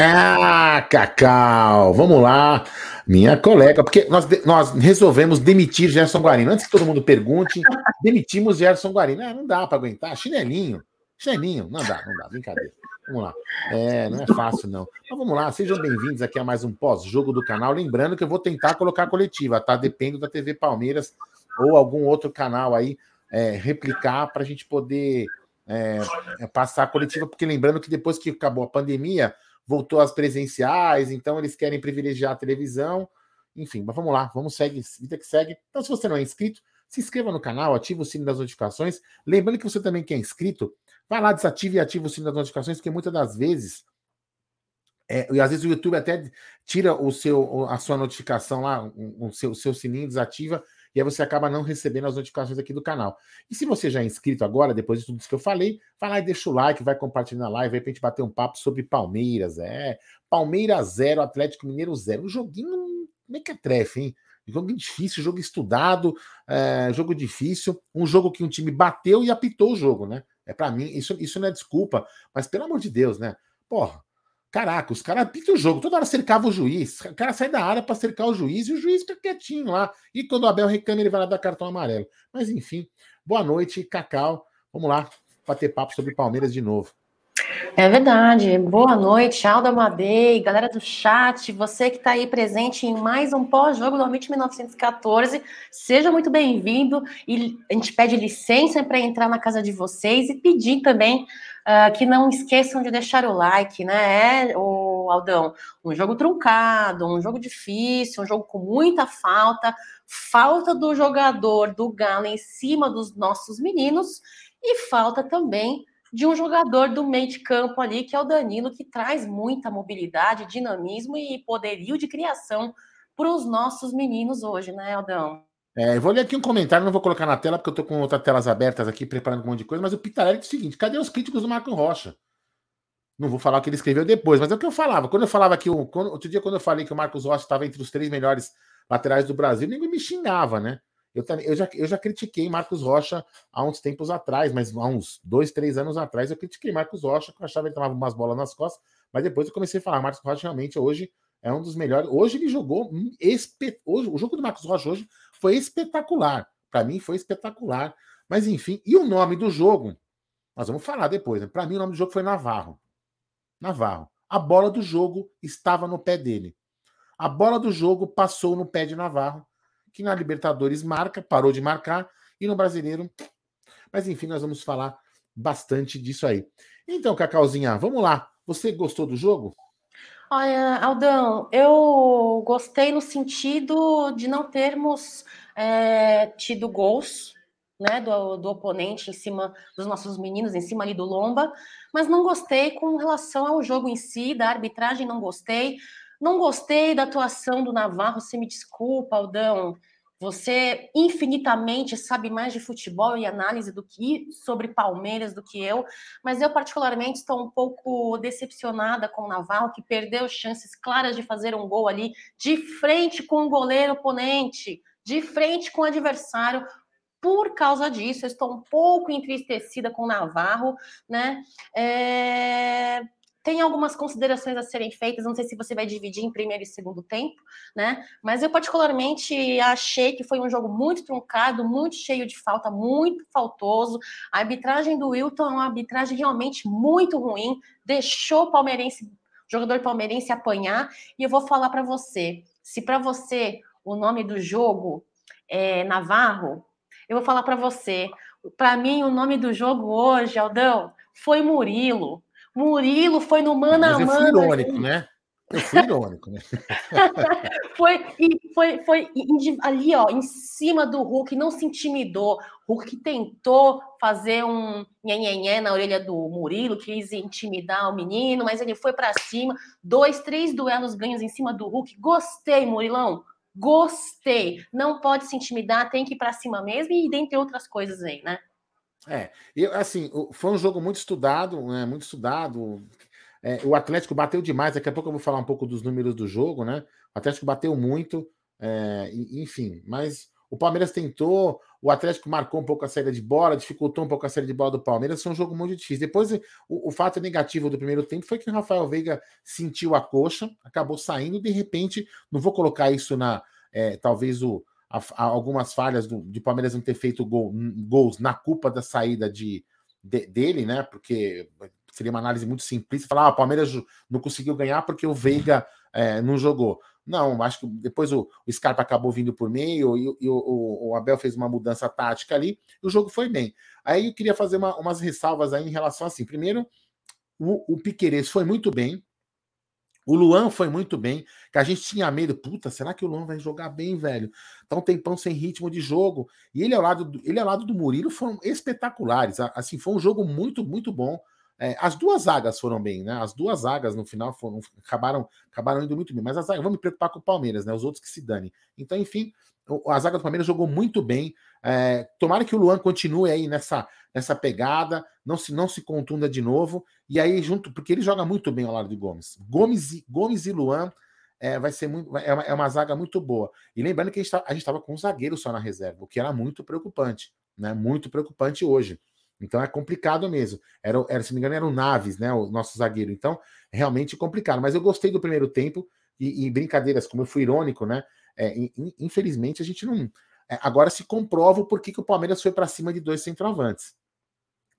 Ah, Cacau, vamos lá. Minha colega, porque nós, nós resolvemos demitir Gerson Guarino. Antes que todo mundo pergunte, demitimos Gerson Guarino. Ah, não dá para aguentar. Chinelinho, chinelinho, não dá, não dá, brincadeira. Vamos lá. É, não é fácil, não. Mas vamos lá, sejam bem-vindos aqui a mais um pós-jogo do canal. Lembrando que eu vou tentar colocar a coletiva, tá? Depende da TV Palmeiras ou algum outro canal aí é, replicar para a gente poder é, é, passar a coletiva, porque lembrando que depois que acabou a pandemia voltou às presenciais, então eles querem privilegiar a televisão. Enfim, mas vamos lá, vamos seguir, vida que segue. Então, se você não é inscrito, se inscreva no canal, ative o sino das notificações. Lembrando que você também que é inscrito, vai lá, desative e ative o sino das notificações, porque muitas das vezes, é, e às vezes o YouTube até tira o seu, a sua notificação lá, o seu, o seu sininho desativa, e aí você acaba não recebendo as notificações aqui do canal. E se você já é inscrito agora, depois de tudo isso que eu falei, vai lá e deixa o like, vai compartilhando a live, aí pra gente bater um papo sobre Palmeiras. É, Palmeiras 0, Atlético Mineiro 0. Um joguinho que é trefe, hein? Jogo difícil, jogo estudado, é, jogo difícil, um jogo que um time bateu e apitou o jogo, né? É para mim, isso, isso não é desculpa, mas pelo amor de Deus, né? Porra, Caraca, os caras pitam o jogo, toda hora cercava o juiz. O cara sai da área para cercar o juiz e o juiz fica quietinho lá. E quando o Abel reclama, ele vai lá dar cartão amarelo. Mas enfim, boa noite, Cacau. Vamos lá bater papo sobre Palmeiras de novo. É verdade. Boa noite, Alda Madei, galera do chat, você que está aí presente em mais um pós-jogo do Amit 1914, seja muito bem-vindo. E a gente pede licença para entrar na casa de vocês e pedir também uh, que não esqueçam de deixar o like, né? É, o Aldão, um jogo truncado, um jogo difícil, um jogo com muita falta, falta do jogador do Galo em cima dos nossos meninos e falta também de um jogador do meio de campo ali, que é o Danilo, que traz muita mobilidade, dinamismo e poderio de criação para os nossos meninos hoje, né, Aldão? É, vou ler aqui um comentário, não vou colocar na tela, porque eu estou com outras telas abertas aqui, preparando um monte de coisa, mas o Pitarelli diz o seguinte: cadê os críticos do Marco Rocha? Não vou falar o que ele escreveu depois, mas é o que eu falava. Quando eu falava que o. Quando, outro dia, quando eu falei que o Marcos Rocha estava entre os três melhores laterais do Brasil, ninguém me xingava, né? Eu, eu, já, eu já critiquei Marcos Rocha há uns tempos atrás, mas há uns dois, três anos atrás, eu critiquei Marcos Rocha, que eu achava que ele tomava umas bolas nas costas, mas depois eu comecei a falar, Marcos Rocha realmente hoje é um dos melhores. Hoje ele jogou. Espe... Hoje, o jogo do Marcos Rocha hoje foi espetacular. Para mim foi espetacular. Mas enfim, e o nome do jogo? Nós vamos falar depois. Né? Para mim o nome do jogo foi Navarro. Navarro. A bola do jogo estava no pé dele. A bola do jogo passou no pé de Navarro que na Libertadores marca, parou de marcar, e no Brasileiro. Mas enfim, nós vamos falar bastante disso aí. Então, Cacauzinha, vamos lá. Você gostou do jogo? Olha, Aldão, eu gostei no sentido de não termos é, tido gols né, do, do oponente em cima dos nossos meninos, em cima ali do Lomba, mas não gostei com relação ao jogo em si, da arbitragem, não gostei. Não gostei da atuação do Navarro, você me desculpa, Aldão. Você infinitamente sabe mais de futebol e análise do que sobre Palmeiras do que eu, mas eu particularmente estou um pouco decepcionada com o Navarro, que perdeu chances claras de fazer um gol ali de frente com o goleiro oponente, de frente com o adversário. por causa disso. Eu estou um pouco entristecida com o Navarro, né? É... Tem algumas considerações a serem feitas, não sei se você vai dividir em primeiro e segundo tempo, né? Mas eu particularmente achei que foi um jogo muito truncado, muito cheio de falta, muito faltoso. A arbitragem do Wilton é uma arbitragem realmente muito ruim, deixou o palmeirense, o jogador palmeirense apanhar, e eu vou falar para você, se para você o nome do jogo é Navarro, eu vou falar para você. Para mim, o nome do jogo hoje, Aldão, foi Murilo. Murilo foi no mano a mano. Mas eu fui irônico, gente. né? Eu fui irônico, né? foi, e foi, foi ali, ó, em cima do Hulk, não se intimidou. Hulk tentou fazer um nhenhenhé na orelha do Murilo, quis intimidar o menino, mas ele foi para cima. Dois, três duelos ganhos em cima do Hulk. Gostei, Murilão. Gostei. Não pode se intimidar, tem que ir para cima mesmo, e dentre outras coisas aí, né? É, eu, assim, foi um jogo muito estudado, né? Muito estudado. É, o Atlético bateu demais. Daqui a pouco eu vou falar um pouco dos números do jogo, né? O Atlético bateu muito, é, enfim, mas o Palmeiras tentou, o Atlético marcou um pouco a saída de bola, dificultou um pouco a saída de bola do Palmeiras. Foi um jogo muito difícil. Depois, o, o fato negativo do primeiro tempo foi que o Rafael Veiga sentiu a coxa, acabou saindo. De repente, não vou colocar isso na. É, talvez o, a, algumas falhas do, de Palmeiras não ter feito gol, gols na culpa da saída de, de, dele, né? Porque seria uma análise muito simples falar: ah, o Palmeiras não conseguiu ganhar porque o Veiga é, não jogou. Não, acho que depois o, o Scarpa acabou vindo por meio e, e o, o, Abel fez uma mudança tática ali e o jogo foi bem. Aí eu queria fazer uma, umas ressalvas aí em relação assim. Primeiro, o, o Piqueires foi muito bem, o Luan foi muito bem, que a gente tinha medo. Puta, será que o Luan vai jogar bem, velho? Tá um tempão sem ritmo de jogo. E ele ao lado do, ele ao lado do Murilo foram espetaculares. Assim, foi um jogo muito, muito bom. É, as duas zagas foram bem, né? As duas zagas no final foram, acabaram, acabaram indo muito bem. Mas as zagas, vamos me preocupar com o Palmeiras, né? Os outros que se danem. Então, enfim, a zaga do Palmeiras jogou muito bem. É, tomara que o Luan continue aí nessa, nessa pegada, não se, não se contunda de novo. E aí, junto, porque ele joga muito bem ao lado de Gomes. Gomes e, Gomes e Luan é, vai ser muito. É uma, é uma zaga muito boa. E lembrando que a gente estava com um zagueiro só na reserva, o que era muito preocupante, né? Muito preocupante hoje. Então é complicado mesmo. Era, era, se não me engano, era o Naves, né? O nosso zagueiro. Então, realmente complicado. Mas eu gostei do primeiro tempo e, e brincadeiras, como eu fui irônico, né? É, infelizmente, a gente não. É, agora se comprova por que, que o Palmeiras foi para cima de dois centroavantes.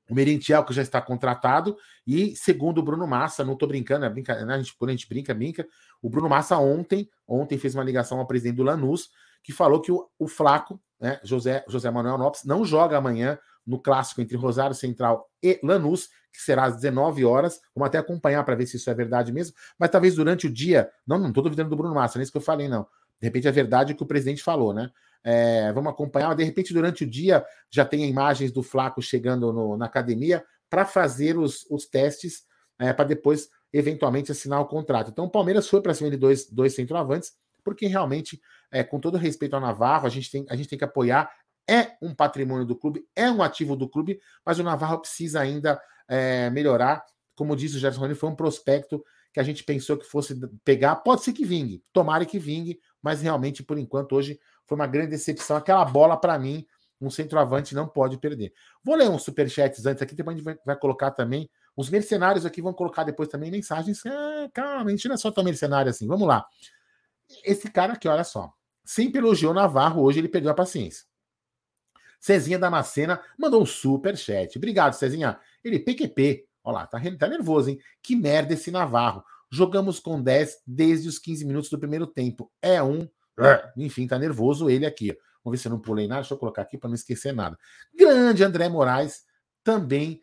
O Merentiel, que já está contratado, e segundo o Bruno Massa, não estou brincando, é brinca, né? a gente, a gente brinca, brinca. O Bruno Massa ontem, ontem fez uma ligação ao presidente do Lanús, que falou que o, o Flaco, né, José, José Manuel Lopes, não joga amanhã no clássico entre Rosário Central e Lanús, que será às 19 horas. Vamos até acompanhar para ver se isso é verdade mesmo. Mas talvez durante o dia. Não, não estou duvidando do Bruno Massa, não é isso que eu falei, não. De repente é verdade o que o presidente falou, né? É, vamos acompanhar, de repente, durante o dia já tem imagens do Flaco chegando no, na academia para fazer os, os testes, é, para depois, eventualmente, assinar o contrato. Então, o Palmeiras foi para cima de dois, dois centroavantes, porque realmente, é, com todo respeito ao Navarro, a gente, tem, a gente tem que apoiar. É um patrimônio do clube, é um ativo do clube, mas o Navarro precisa ainda é, melhorar. Como disse o Gerson Rony, foi um prospecto que a gente pensou que fosse pegar. Pode ser que vingue, tomara que vingue, mas realmente, por enquanto, hoje foi uma grande decepção. Aquela bola, para mim, um centroavante não pode perder. Vou ler uns superchats antes aqui, depois a gente vai, colocar também. Os mercenários aqui vão colocar depois também mensagens. Ah, calma, a gente não é só tão mercenário assim. Vamos lá. Esse cara aqui, olha só. Sempre elogiou Navarro, hoje ele perdeu a paciência. Cezinha Damascena mandou um super chat. Obrigado, Cezinha. Ele, PQP. Olha lá, tá, tá nervoso, hein? Que merda esse Navarro. Jogamos com 10 desde os 15 minutos do primeiro tempo. É um. Enfim, tá nervoso ele aqui. Vamos ver se eu não pulei nada. Deixa eu colocar aqui para não esquecer nada. Grande André Moraes também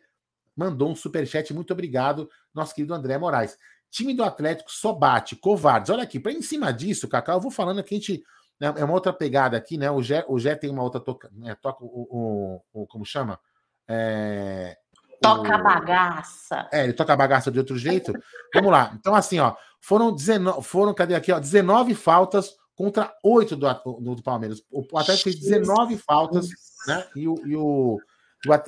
mandou um superchat. Muito obrigado, nosso querido André Moraes. Time do Atlético só bate, covardes. Olha aqui, para em cima disso, Cacau, eu vou falando que a gente. Né, é uma outra pegada aqui, né? O Gé, o Gé tem uma outra toca. Né, toca o, o, o, Como chama? É, toca a bagaça. É, ele toca a bagaça de outro jeito. Vamos lá. Então, assim, ó, foram 19. Foram, cadê aqui, ó? 19 faltas contra oito do, do, Palmeiras. O Atlético fez 19 faltas, né? E o, e o,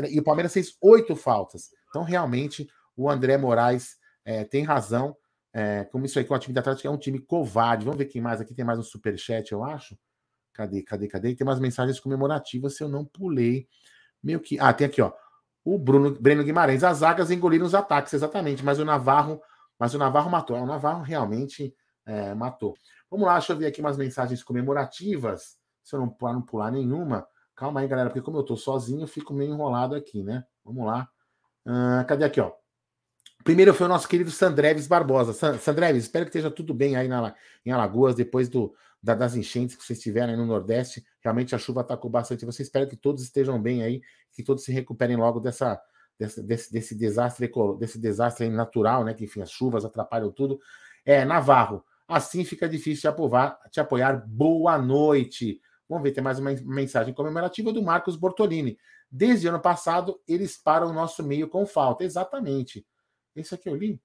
e o Palmeiras fez oito faltas. Então, realmente, o André Moraes é, tem razão. É, como isso aí, que o time da Atlético é um time covarde. Vamos ver quem mais aqui. Tem mais um superchat, eu acho. Cadê, cadê, cadê? Tem umas mensagens comemorativas se eu não pulei. Meio que. Ah, tem aqui, ó. O Bruno Breno Guimarães. As zagas engoliram os ataques, exatamente. Mas o Navarro, mas o Navarro matou. O Navarro realmente é, matou. Vamos lá, deixa eu ver aqui umas mensagens comemorativas. Se eu não, não pular nenhuma. Calma aí, galera, porque como eu tô sozinho, eu fico meio enrolado aqui, né? Vamos lá. Uh, cadê aqui, ó? Primeiro foi o nosso querido Sandreves Barbosa. Sandreves, espero que esteja tudo bem aí na, em Alagoas, depois do, da, das enchentes que vocês tiveram aí no Nordeste. Realmente a chuva atacou bastante. Você espera que todos estejam bem aí, que todos se recuperem logo dessa, desse, desse, desse desastre desse desastre natural, né? Que enfim, as chuvas atrapalham tudo. É, Navarro, assim fica difícil te apoiar, te apoiar. Boa noite. Vamos ver, tem mais uma mensagem comemorativa do Marcos Bortolini. Desde ano passado, eles param o nosso meio com falta. Exatamente. Esse aqui eu li?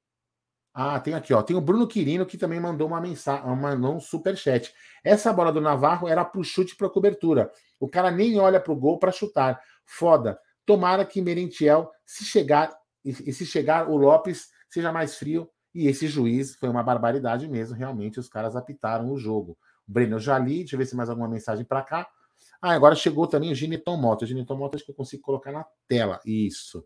Ah, tem aqui, ó. Tem o Bruno Quirino que também mandou uma mensagem, mandou um superchat. Essa bola do Navarro era pro chute para cobertura. O cara nem olha pro gol para chutar. Foda. Tomara que Merentiel, se chegar e se chegar o Lopes seja mais frio e esse juiz foi uma barbaridade mesmo, realmente os caras apitaram o jogo. Breno já li, deixa eu ver se mais alguma mensagem para cá. Ah, agora chegou também o Gineton Moto. O Gineton Moto acho que eu consigo colocar na tela. Isso.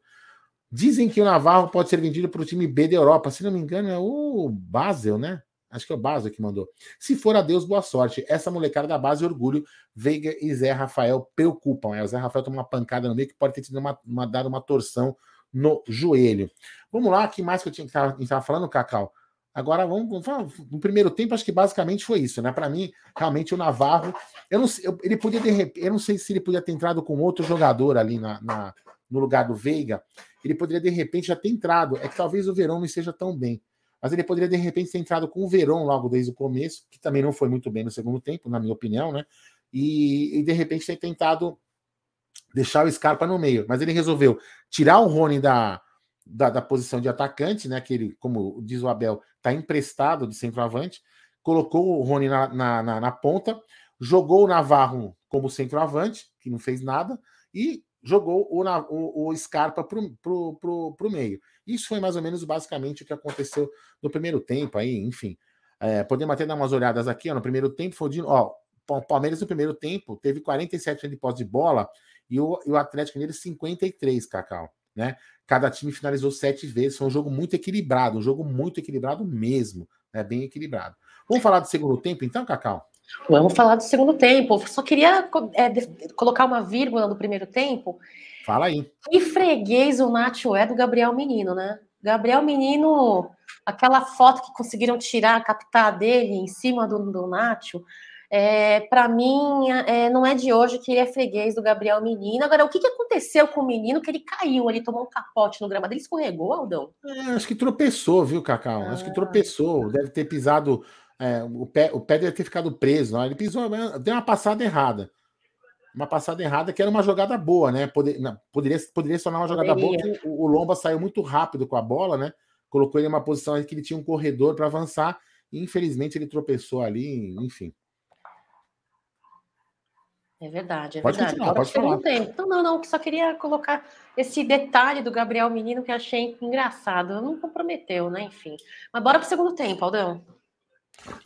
Dizem que o Navarro pode ser vendido para o time B da Europa. Se não me engano, é o Basel, né? Acho que é o Basel que mandou. Se for a Deus, boa sorte. Essa molecada da base orgulho, Veiga e Zé Rafael preocupam. É, o Zé Rafael tomou uma pancada no meio que pode ter tido uma, uma, dado uma torção no joelho. Vamos lá, que mais que eu tinha que estava falando, Cacau? Agora vamos, vamos falar. No primeiro tempo, acho que basicamente foi isso, né? Para mim, realmente o Navarro, eu não eu, ele podia eu não sei se ele podia ter entrado com outro jogador ali na, na no lugar do Veiga, ele poderia de repente já ter entrado. É que talvez o Verão não esteja tão bem. Mas ele poderia de repente ter entrado com o Verão logo desde o começo, que também não foi muito bem no segundo tempo, na minha opinião, né? E, e de repente ter tentado deixar o Scarpa no meio. Mas ele resolveu tirar o Rony da, da, da posição de atacante, né? Que ele, como diz o Abel, está emprestado de centroavante. Colocou o Rony na, na, na, na ponta, jogou o Navarro como centroavante, que não fez nada, e jogou o, o, o Scarpa para o meio. Isso foi mais ou menos basicamente o que aconteceu no primeiro tempo aí, enfim. É, podemos até dar umas olhadas aqui, ó, no primeiro tempo foi de, ó, o Palmeiras no primeiro tempo teve 47 de posse de bola e o, e o Atlético nele 53, Cacau, né? Cada time finalizou sete vezes, foi um jogo muito equilibrado, um jogo muito equilibrado mesmo, né? Bem equilibrado. Vamos falar do segundo tempo então, Cacau? Vamos falar do segundo tempo. Só queria é, colocar uma vírgula no primeiro tempo. Fala aí. Que freguês o Nacho é do Gabriel Menino, né? Gabriel Menino, aquela foto que conseguiram tirar, captar dele em cima do, do Nacho, é, para mim, é, não é de hoje que ele é freguês do Gabriel Menino. Agora, o que, que aconteceu com o menino que ele caiu, ele tomou um capote no gramado? Ele escorregou, Aldão? É, acho que tropeçou, viu, Cacau? Ah. Acho que ah. tropeçou. Deve ter pisado é, o, pé, o pé deve ter ficado preso. Não? Ele pisou, deu uma passada errada. Uma passada errada que era uma jogada boa, né? Poder, não, poderia, poderia se tornar uma jogada boa. O, o, Lomba saiu muito rápido com a bola, né? Colocou ele em uma posição que ele tinha um corredor para avançar. E infelizmente ele tropeçou ali, enfim. É verdade, é pode verdade. Continuar, pode falar. Tempo. Não, não, não, só queria colocar esse detalhe do Gabriel Menino que achei engraçado. Não comprometeu, né? Enfim. Mas bora pro segundo tempo, Aldão.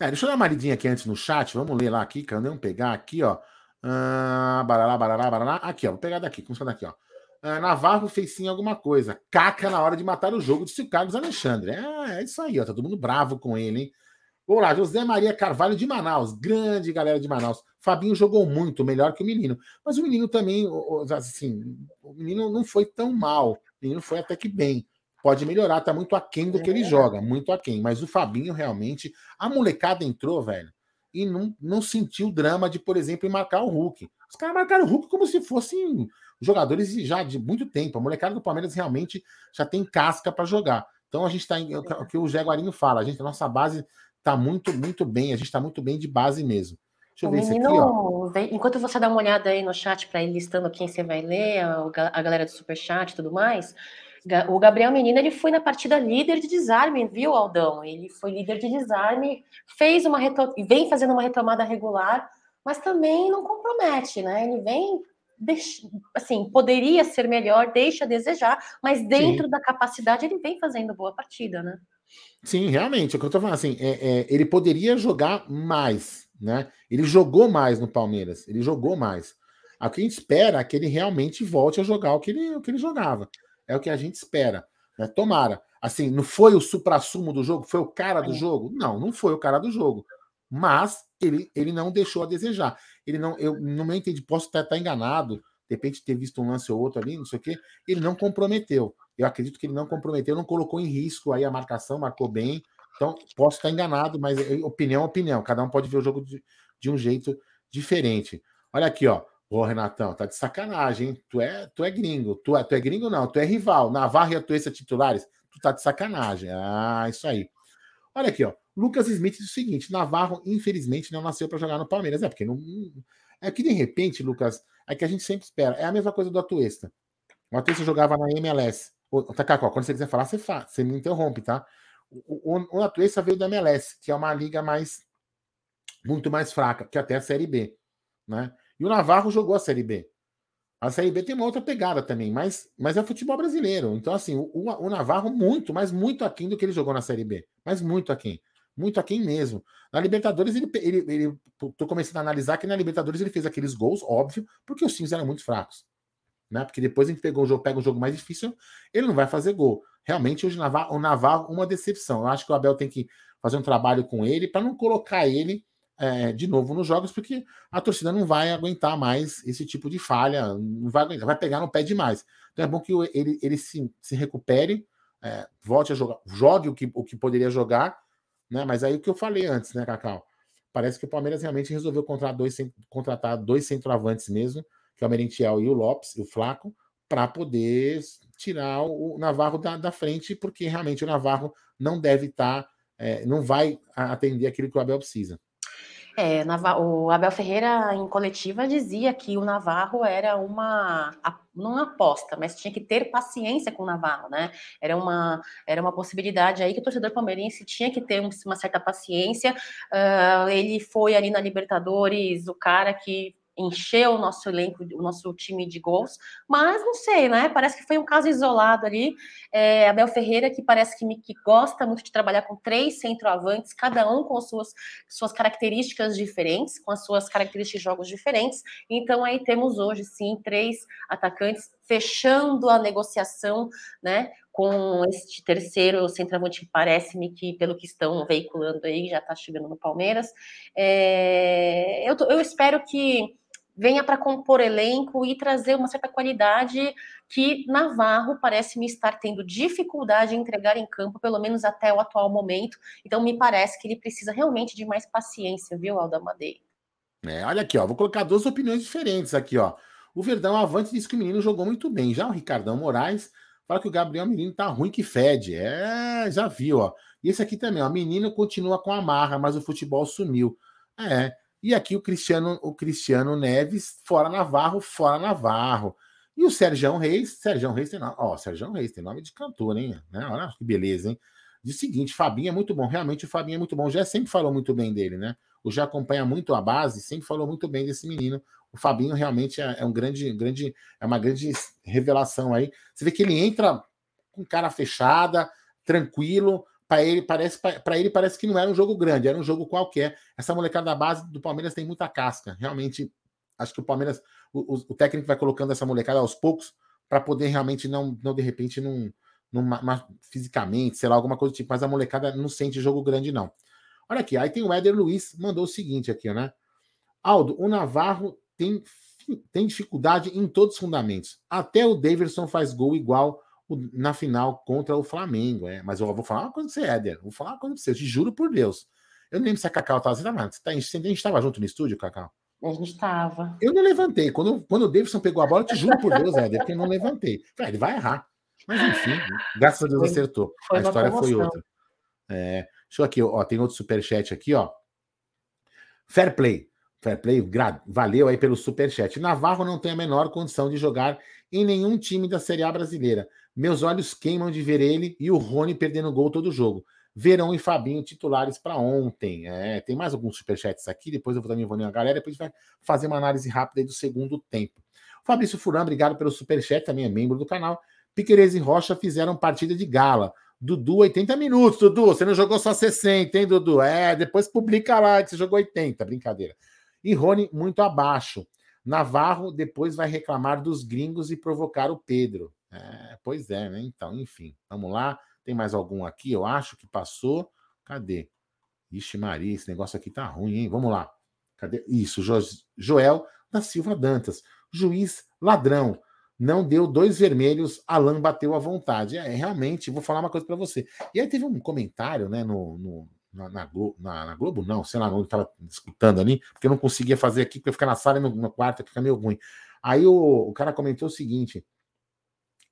É, deixa eu dar uma lidinha aqui antes no chat. Vamos ler lá aqui, Vamos pegar aqui, ó. Ah, barará, barará, barará. Aqui, ó. Vou pegar daqui, começando daqui, ó. Ah, Navarro fez sim alguma coisa. Caca na hora de matar o jogo, disse o Carlos Alexandre. É, é isso aí, ó. Tá todo mundo bravo com ele, hein? Vamos lá, José Maria Carvalho de Manaus. Grande galera de Manaus. Fabinho jogou muito, melhor que o menino. Mas o menino também, assim, o menino não foi tão mal. O menino foi até que bem pode melhorar, tá muito aquém do que ele é. joga, muito aquém. Mas o Fabinho realmente, a molecada entrou, velho, e não, não sentiu o drama de, por exemplo, marcar o Hulk. Os caras marcaram o Hulk como se fossem jogadores já de muito tempo. A molecada do Palmeiras realmente já tem casca para jogar. Então a gente está em. O que o Zé Guarinho fala, a gente, a nossa base tá muito, muito bem, a gente está muito bem de base mesmo. Deixa eu ver menino, isso aqui, ó. Enquanto você dá uma olhada aí no chat para ir listando quem você vai ler, a, a galera do Superchat e tudo mais, o Gabriel Menino ele foi na partida líder de desarme, viu, Aldão? Ele foi líder de desarme, fez uma retom... vem fazendo uma retomada regular, mas também não compromete, né? Ele vem assim, poderia ser melhor, deixa a desejar, mas dentro Sim. da capacidade ele vem fazendo boa partida, né? Sim, realmente, é o que eu tô falando assim, é, é, ele poderia jogar mais, né? Ele jogou mais no Palmeiras, ele jogou mais. O que a gente espera é que ele realmente volte a jogar o que ele, o que ele jogava. É o que a gente espera. Né? Tomara. Assim, não foi o supra-sumo do jogo? Foi o cara do jogo? Não, não foi o cara do jogo. Mas ele, ele não deixou a desejar. Ele não, eu não me entendi, posso estar, estar enganado, de repente ter visto um lance ou outro ali, não sei o quê. Ele não comprometeu. Eu acredito que ele não comprometeu, não colocou em risco aí a marcação, marcou bem. Então, posso estar enganado, mas opinião é opinião. Cada um pode ver o jogo de, de um jeito diferente. Olha aqui, ó. Ô, Renatão, tá de sacanagem, hein? Tu é, tu é gringo. Tu é, tu é gringo, não, tu é rival. Navarro e Atuesta titulares, tu tá de sacanagem. Ah, isso aí. Olha aqui, ó. Lucas Smith diz o seguinte: Navarro, infelizmente, não nasceu para jogar no Palmeiras. É porque não. É que de repente, Lucas, é que a gente sempre espera. É a mesma coisa do Atuesta. O Atuesta jogava na MLS. Ô, Takako, quando você quiser falar, você, fala, você me interrompe, tá? O, o, o Atuesta veio da MLS, que é uma liga mais muito mais fraca, que até a Série B, né? E o Navarro jogou a Série B. A Série B tem uma outra pegada também, mas, mas é futebol brasileiro. Então, assim, o, o Navarro muito, mas muito aquém do que ele jogou na Série B. Mas muito aquém. Muito aquém mesmo. Na Libertadores, ele, ele, ele tô começando a analisar que na Libertadores ele fez aqueles gols, óbvio, porque os times eram muito fracos. Né? Porque depois a gente pegou o jogo, pega um jogo mais difícil, ele não vai fazer gol. Realmente, hoje o o Navarro uma decepção. Eu acho que o Abel tem que fazer um trabalho com ele para não colocar ele é, de novo nos jogos, porque a torcida não vai aguentar mais esse tipo de falha, não vai aguentar, vai pegar no pé demais. Então é bom que ele, ele se, se recupere, é, volte a jogar, jogue o que, o que poderia jogar, né? Mas aí o que eu falei antes, né, Cacau? Parece que o Palmeiras realmente resolveu contratar dois, contratar dois centroavantes mesmo, que é o Merentiel e o Lopes, e o Flaco, para poder tirar o Navarro da, da, frente, porque realmente o Navarro não deve estar, tá, é, não vai atender aquilo que o Abel precisa. É, o Abel Ferreira, em coletiva, dizia que o Navarro era uma, não aposta, mas tinha que ter paciência com o Navarro, né? Era uma, era uma possibilidade aí que o torcedor palmeirense tinha que ter uma certa paciência. Uh, ele foi ali na Libertadores o cara que encheu o nosso elenco, o nosso time de gols, mas não sei, né? Parece que foi um caso isolado ali. É, Abel Ferreira, que parece que, que gosta muito de trabalhar com três centroavantes, cada um com suas, suas características diferentes, com as suas características de jogos diferentes. Então, aí temos hoje, sim, três atacantes fechando a negociação, né? Com este terceiro centroavante, parece-me que, pelo que estão veiculando aí, já está chegando no Palmeiras. É, eu, eu espero que venha para compor elenco e trazer uma certa qualidade que Navarro parece me estar tendo dificuldade em entregar em campo, pelo menos até o atual momento. Então me parece que ele precisa realmente de mais paciência, viu, Alda Madeira? É, olha aqui, ó, vou colocar duas opiniões diferentes aqui, ó. O Verdão Avante disse que o menino jogou muito bem. Já o Ricardão Moraes fala que o Gabriel Menino tá ruim que fede. É, já viu, ó. E esse aqui também, ó. Menino continua com a marra, mas o futebol sumiu. É, e aqui o Cristiano, o Cristiano Neves, fora Navarro, fora Navarro. E o Sérgio Reis, Sérgio Reis tem nome, ó, Sérgio Reis tem nome de cantor, hein? Né? Olha que beleza, hein? O seguinte, Fabinho é muito bom, realmente o Fabinho é muito bom. Já sempre falou muito bem dele, né? O já acompanha muito a base, sempre falou muito bem desse menino. O Fabinho realmente é, é um grande, grande, é uma grande revelação aí. Você vê que ele entra com cara fechada, tranquilo, para ele parece para ele parece que não era um jogo grande, era um jogo qualquer. Essa molecada da base do Palmeiras tem muita casca. Realmente, acho que o Palmeiras, o, o técnico vai colocando essa molecada aos poucos para poder realmente não, não de repente não, não fisicamente, sei lá, alguma coisa do tipo, mas a molecada não sente jogo grande não. Olha aqui, aí tem o Éder Luiz, mandou o seguinte aqui, né? Aldo, o Navarro tem tem dificuldade em todos os fundamentos. Até o Davidson faz gol igual na final contra o Flamengo. É. Mas eu vou falar uma coisa pra você, Éder. Vou falar uma coisa pra você, eu te juro por Deus. Eu nem lembro se a Cacau estava assim, mas a gente estava junto no estúdio, Cacau? A gente estava. Eu não levantei. Quando, quando o Davidson pegou a bola, eu te juro por Deus, Éder, que eu não levantei. Falei, ele vai errar. Mas enfim, graças a Deus acertou. Foi a história foi outra. É, deixa eu aqui, ó, tem outro superchat aqui, ó. Fair play. Fair play, valeu aí pelo superchat. Navarro não tem a menor condição de jogar em nenhum time da Série A brasileira. Meus olhos queimam de ver ele e o Rony perdendo gol todo jogo. Verão e Fabinho titulares para ontem. É, tem mais alguns superchats aqui, depois eu vou também envolvendo a galera, depois a gente vai fazer uma análise rápida do segundo tempo. Fabrício Furlan, obrigado pelo superchat, também é membro do canal. Piqueires e Rocha fizeram partida de gala. Dudu, 80 minutos, Dudu. Você não jogou só 60, hein, Dudu? É, depois publica lá que você jogou 80, brincadeira. E Rony, muito abaixo. Navarro depois vai reclamar dos gringos e provocar o Pedro. É, pois é, né? Então, enfim, vamos lá. Tem mais algum aqui? Eu acho que passou. Cadê? Ixi, Maria, esse negócio aqui tá ruim, hein? Vamos lá. Cadê? Isso, jo Joel da Silva Dantas. Juiz ladrão. Não deu dois vermelhos, Alan bateu à vontade. É, realmente, vou falar uma coisa para você. E aí teve um comentário, né, no, no na, na, Globo, na, na, Globo, não, sei lá, não estava escutando ali, porque eu não conseguia fazer aqui, porque ficar na sala e no, no quarto fica meio ruim. Aí o, o cara comentou o seguinte: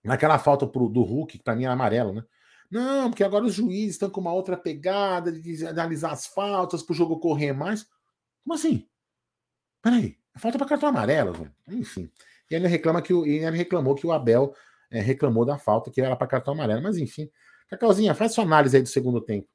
naquela falta pro, do Hulk, que para mim é amarelo, né? Não, porque agora os juízes estão com uma outra pegada de analisar as faltas para o jogo correr mais. Como assim? Peraí, falta para cartão amarelo, velho. enfim. E ele reclama que o, ele reclamou que o Abel é, reclamou da falta que era para cartão amarelo, mas enfim. Cacauzinha, faz sua análise aí do segundo tempo.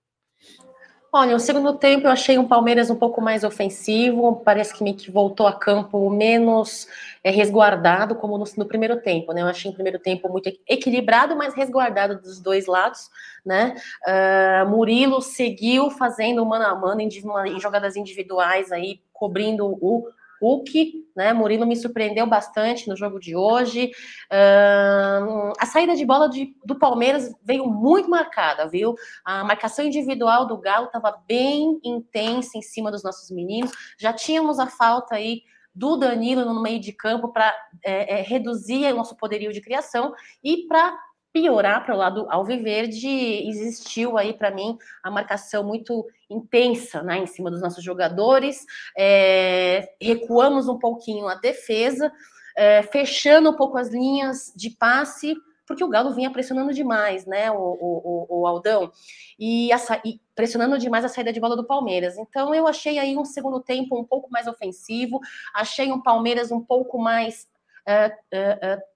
Olha, o segundo tempo eu achei um Palmeiras um pouco mais ofensivo, parece que me voltou a campo menos é, resguardado como no, no, primeiro tempo, né? Eu achei o primeiro tempo muito equilibrado, mas resguardado dos dois lados, né? Uh, Murilo seguiu fazendo mano a mano em, em jogadas individuais aí, cobrindo o Hulk, né? Murilo me surpreendeu bastante no jogo de hoje. A saída de bola de, do Palmeiras veio muito marcada, viu? A marcação individual do Galo estava bem intensa em cima dos nossos meninos. Já tínhamos a falta aí do Danilo no meio de campo para é, é, reduzir o nosso poderio de criação e para piorar para o lado alviverde, existiu aí para mim a marcação muito intensa né, em cima dos nossos jogadores, é, recuamos um pouquinho a defesa, é, fechando um pouco as linhas de passe, porque o Galo vinha pressionando demais, né, o, o, o Aldão, e, a, e, pressionando demais a saída de bola do Palmeiras. Então eu achei aí um segundo tempo um pouco mais ofensivo, achei um Palmeiras um pouco mais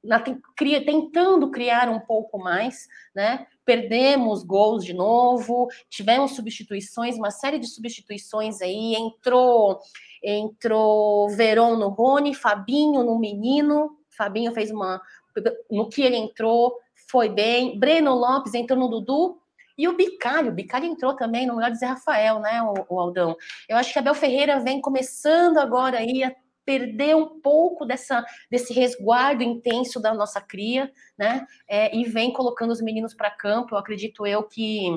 na, cria, tentando criar um pouco mais, né? Perdemos gols de novo, tivemos substituições, uma série de substituições aí, entrou entrou Verón no Rony, Fabinho no Menino, Fabinho fez uma no que ele entrou, foi bem, Breno Lopes entrou no Dudu, e o Bicalho, o Bicalho entrou também no lugar de Zé Rafael, né, o, o Aldão. Eu acho que Abel Ferreira vem começando agora aí a perder um pouco dessa, desse resguardo intenso da nossa cria, né? É, e vem colocando os meninos para campo. Eu acredito eu que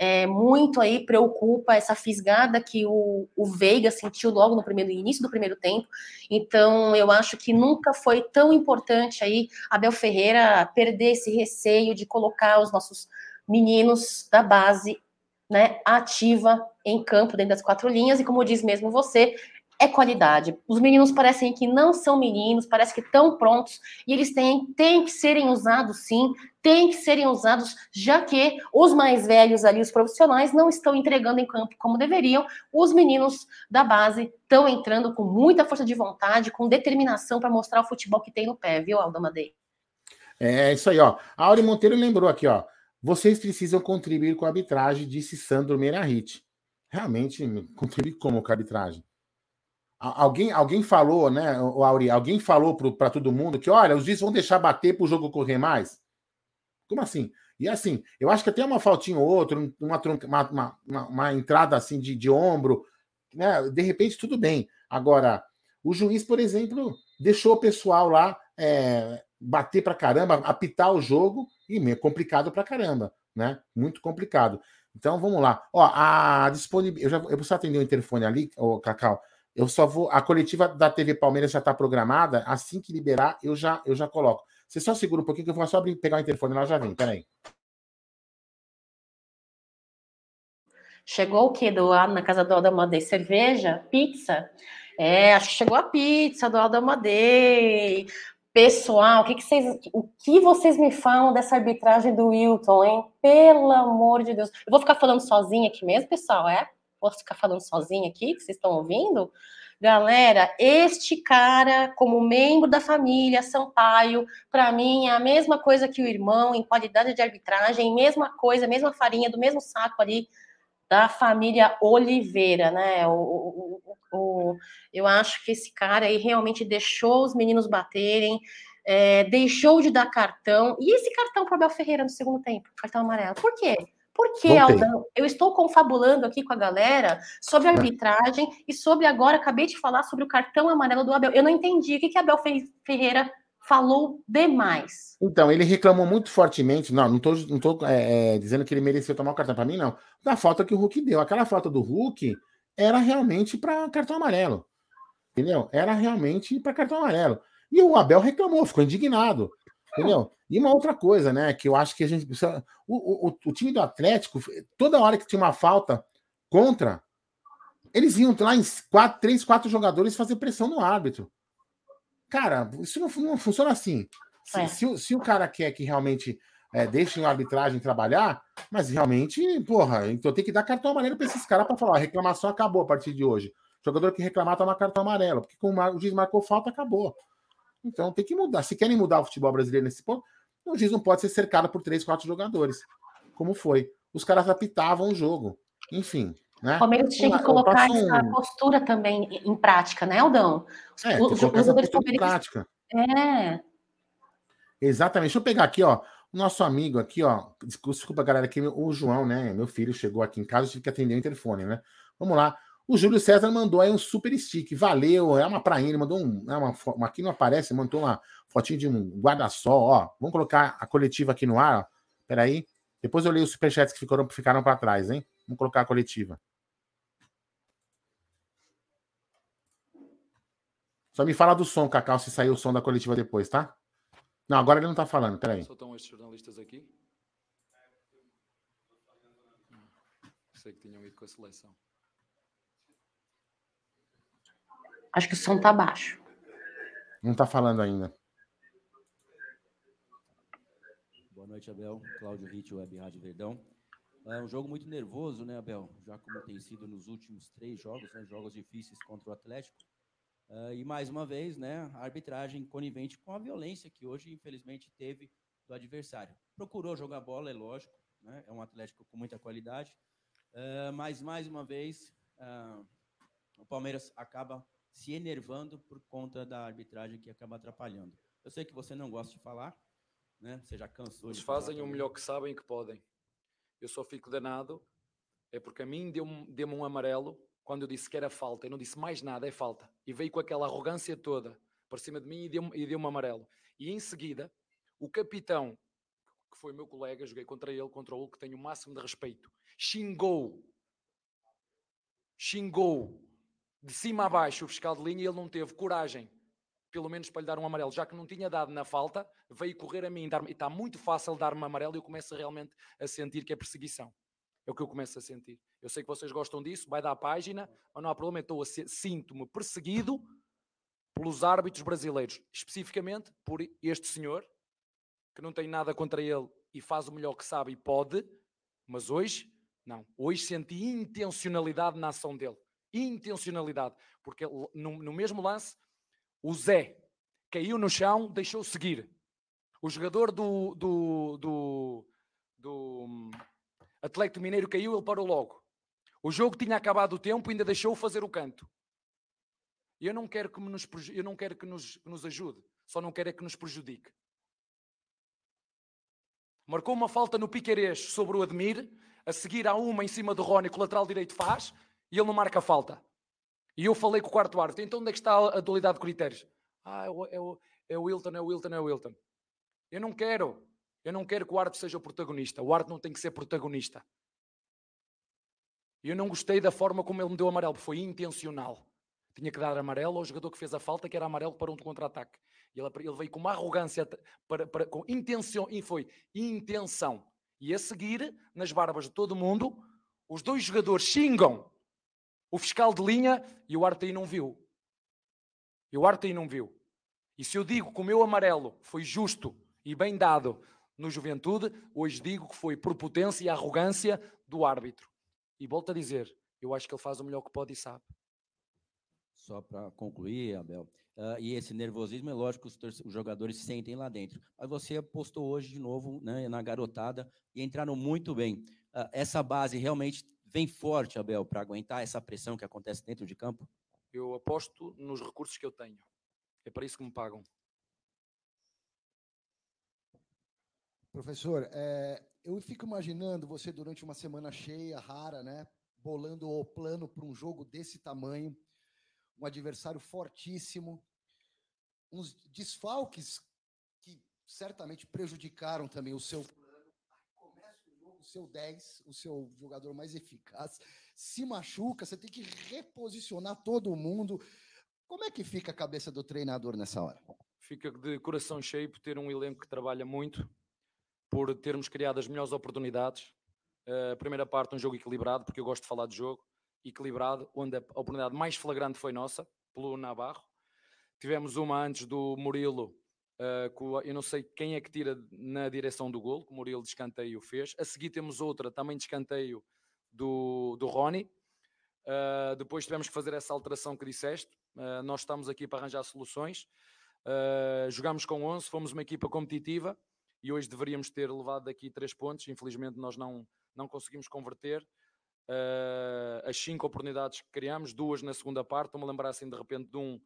é, muito aí preocupa essa fisgada que o, o Veiga sentiu logo no primeiro início do primeiro tempo. Então, eu acho que nunca foi tão importante aí Abel Ferreira perder esse receio de colocar os nossos meninos da base né, ativa em campo dentro das quatro linhas, e como diz mesmo você, é qualidade. Os meninos parecem que não são meninos, parece que estão prontos e eles têm, têm que serem usados sim, têm que serem usados, já que os mais velhos ali, os profissionais, não estão entregando em campo como deveriam. Os meninos da base estão entrando com muita força de vontade, com determinação para mostrar o futebol que tem no pé, viu, Aldo Madei? É isso aí, ó. A Auri Monteiro lembrou aqui, ó. Vocês precisam contribuir com a arbitragem, disse Sandro Merahit. Realmente, contribuir como com a arbitragem? Alguém, alguém falou, né, o Auri, alguém falou para todo mundo que, olha, os juízes vão deixar bater para o jogo correr mais? Como assim? E assim, eu acho que até uma faltinha ou outra, uma, uma, uma, uma entrada assim de, de ombro, né? De repente, tudo bem. Agora, o juiz, por exemplo, deixou o pessoal lá é, bater para caramba, apitar o jogo, e é complicado para caramba, né? Muito complicado. Então vamos lá. Ó, a disponibilidade. Eu, eu preciso atender o interfone ali, o Cacau. Eu só vou. A coletiva da TV Palmeiras já está programada. Assim que liberar, eu já, eu já coloco. Você só segura um pouquinho que eu vou só abrir, pegar o interfone lá já vem. Peraí. Chegou o que do lado na casa do Aldamadei? Cerveja? Pizza? É, acho que chegou a pizza do Aldamadei. Pessoal, o que, que, vocês, o que vocês me falam dessa arbitragem do Wilton, hein? Pelo amor de Deus. Eu vou ficar falando sozinha aqui mesmo, pessoal, é? Posso ficar falando sozinha aqui, que vocês estão ouvindo? Galera, este cara, como membro da família Sampaio, para mim é a mesma coisa que o irmão em qualidade de arbitragem, mesma coisa, mesma farinha, do mesmo saco ali da família Oliveira, né? O, o, o, eu acho que esse cara aí realmente deixou os meninos baterem, é, deixou de dar cartão. E esse cartão para o Abel Ferreira no segundo tempo, cartão amarelo? Por quê? Porque, Aldão, eu estou confabulando aqui com a galera sobre a arbitragem e sobre agora, acabei de falar sobre o cartão amarelo do Abel. Eu não entendi o que, que Abel Ferreira falou demais. Então, ele reclamou muito fortemente. Não, não estou não tô, é, é, dizendo que ele mereceu tomar o cartão para mim, não. Da falta que o Hulk deu. Aquela falta do Hulk era realmente para cartão amarelo. Entendeu? Era realmente para cartão amarelo. E o Abel reclamou, ficou indignado. Entendeu? E uma outra coisa, né? Que eu acho que a gente precisa. O, o, o time do Atlético, toda hora que tinha uma falta contra, eles iam lá em quatro, três, quatro jogadores fazer pressão no árbitro. Cara, isso não, não funciona assim. Se, é. se, se, o cara quer que realmente é, deixe a arbitragem trabalhar, mas realmente, porra, então tem que dar cartão amarelo para esses caras para falar: a reclamação acabou a partir de hoje. O jogador que reclamar toma cartão amarelo, porque como o juiz marcou falta, acabou. Então tem que mudar. Se querem mudar o futebol brasileiro nesse ponto, o juiz não pode ser cercado por três, quatro jogadores, como foi. Os caras apitavam o jogo. Enfim. Né? O Palmeiras tinha que colocar essa postura também em prática, né, Aldão? É, os jogadores em prática. É. Exatamente. Deixa eu pegar aqui, ó. O nosso amigo aqui, ó. Desculpa, galera, aqui, o João, né? Meu filho chegou aqui em casa, tive que atender o interfone, né? Vamos lá. O Júlio César mandou aí um super stick. Valeu, é uma prainha, ele mandou um. É uma, uma, aqui não aparece, mandou uma fotinho de um guarda-sol, ó. Vamos colocar a coletiva aqui no ar, ó. Peraí. Depois eu leio os superchats que ficaram, ficaram para trás, hein? Vamos colocar a coletiva. Só me fala do som, Cacau, se sair o som da coletiva depois, tá? Não, agora ele não tá falando, peraí. Só estão estes jornalistas aqui? Sei que tinham ido com a seleção. Acho que o som tá baixo. Não tá falando ainda. Boa noite, Abel. Cláudio Ritt, Web Rádio Verdão. É um jogo muito nervoso, né, Abel? Já como tem sido nos últimos três jogos, né, jogos difíceis contra o Atlético. Uh, e mais uma vez, né, a arbitragem conivente com a violência que hoje, infelizmente, teve do adversário. Procurou jogar bola, é lógico, né, é um Atlético com muita qualidade, uh, mas mais uma vez uh, o Palmeiras acaba se enervando por conta da arbitragem que acaba atrapalhando. Eu sei que você não gosta de falar, né? Você já cansou Eles fazem o melhor que sabem e que podem. Eu só fico danado é porque a mim deu-me deu um amarelo quando eu disse que era falta. Eu não disse mais nada, é falta. E veio com aquela arrogância toda para cima de mim e deu-me e deu amarelo. E em seguida, o capitão, que foi meu colega, joguei contra ele, contra o que tenho o máximo de respeito, xingou, xingou de cima a baixo o fiscal de linha e ele não teve coragem, pelo menos para lhe dar um amarelo, já que não tinha dado na falta, veio correr a mim e está muito fácil dar-me amarelo e eu começo realmente a sentir que é perseguição. É o que eu começo a sentir. Eu sei que vocês gostam disso, vai dar a página, mas não há problema, eu sinto-me perseguido pelos árbitros brasileiros, especificamente por este senhor, que não tem nada contra ele e faz o melhor que sabe e pode, mas hoje, não. Hoje senti intencionalidade na ação dele intencionalidade, porque no, no mesmo lance, o Zé caiu no chão, deixou seguir. O jogador do, do, do, do hum, Atlético Mineiro caiu, ele parou logo. O jogo tinha acabado o tempo, ainda deixou fazer o canto. Eu não quero que nos, eu não quero que nos, nos ajude, só não quero é que nos prejudique. Marcou uma falta no Piquerez sobre o Admir, a seguir há uma em cima do Rony que o lateral direito faz, e ele não marca falta. E eu falei com o quarto árbitro, então onde é que está a dualidade de critérios? Ah, é o, é o, é o Wilton, é o Wilton, é o Wilton. Eu não quero, eu não quero que o árbitro seja o protagonista. O árbitro não tem que ser protagonista. Eu não gostei da forma como ele me deu amarelo, foi intencional. Tinha que dar amarelo ao jogador que fez a falta, que era amarelo para um contra-ataque. Ele, ele, veio com uma arrogância, para, para, com intenção, e foi intenção. E a seguir, nas barbas de todo mundo, os dois jogadores xingam o fiscal de linha e o Artei não viu. E o Artei não viu. E se eu digo que o meu amarelo foi justo e bem dado no Juventude, hoje digo que foi por potência e arrogância do árbitro. E volto a dizer, eu acho que ele faz o melhor que pode e sabe. Só para concluir, Abel, uh, e esse nervosismo é lógico que os, os, jogadores sentem lá dentro. Mas você apostou hoje de novo né, na garotada e entraram muito bem. Uh, essa base realmente vem forte, Abel, para aguentar essa pressão que acontece dentro de campo? Eu aposto nos recursos que eu tenho. É para isso que me pagam. Professor, é, eu fico imaginando você durante uma semana cheia, rara, né? Bolando o plano para um jogo desse tamanho, um adversário fortíssimo, uns desfalques que certamente prejudicaram também o seu o seu 10, o seu jogador mais eficaz, se machuca, você tem que reposicionar todo mundo. Como é que fica a cabeça do treinador nessa hora? Fica de coração cheio por ter um elenco que trabalha muito, por termos criado as melhores oportunidades. A primeira parte, um jogo equilibrado, porque eu gosto de falar de jogo equilibrado, onde a oportunidade mais flagrante foi nossa, pelo Navarro. Tivemos uma antes do Murilo, uh, eu não sei quem é que tira na direção do gol, que o Murilo de escanteio fez. A seguir temos outra, também de escanteio, do, do Rony. Uh, depois tivemos que fazer essa alteração que disseste. Uh, nós estamos aqui para arranjar soluções. Uh, jogámos com 11, fomos uma equipa competitiva e hoje deveríamos ter levado daqui três pontos. Infelizmente, nós não, não conseguimos converter. As cinco oportunidades que criámos, duas na segunda parte. Estou-me a lembrar assim de repente de, um,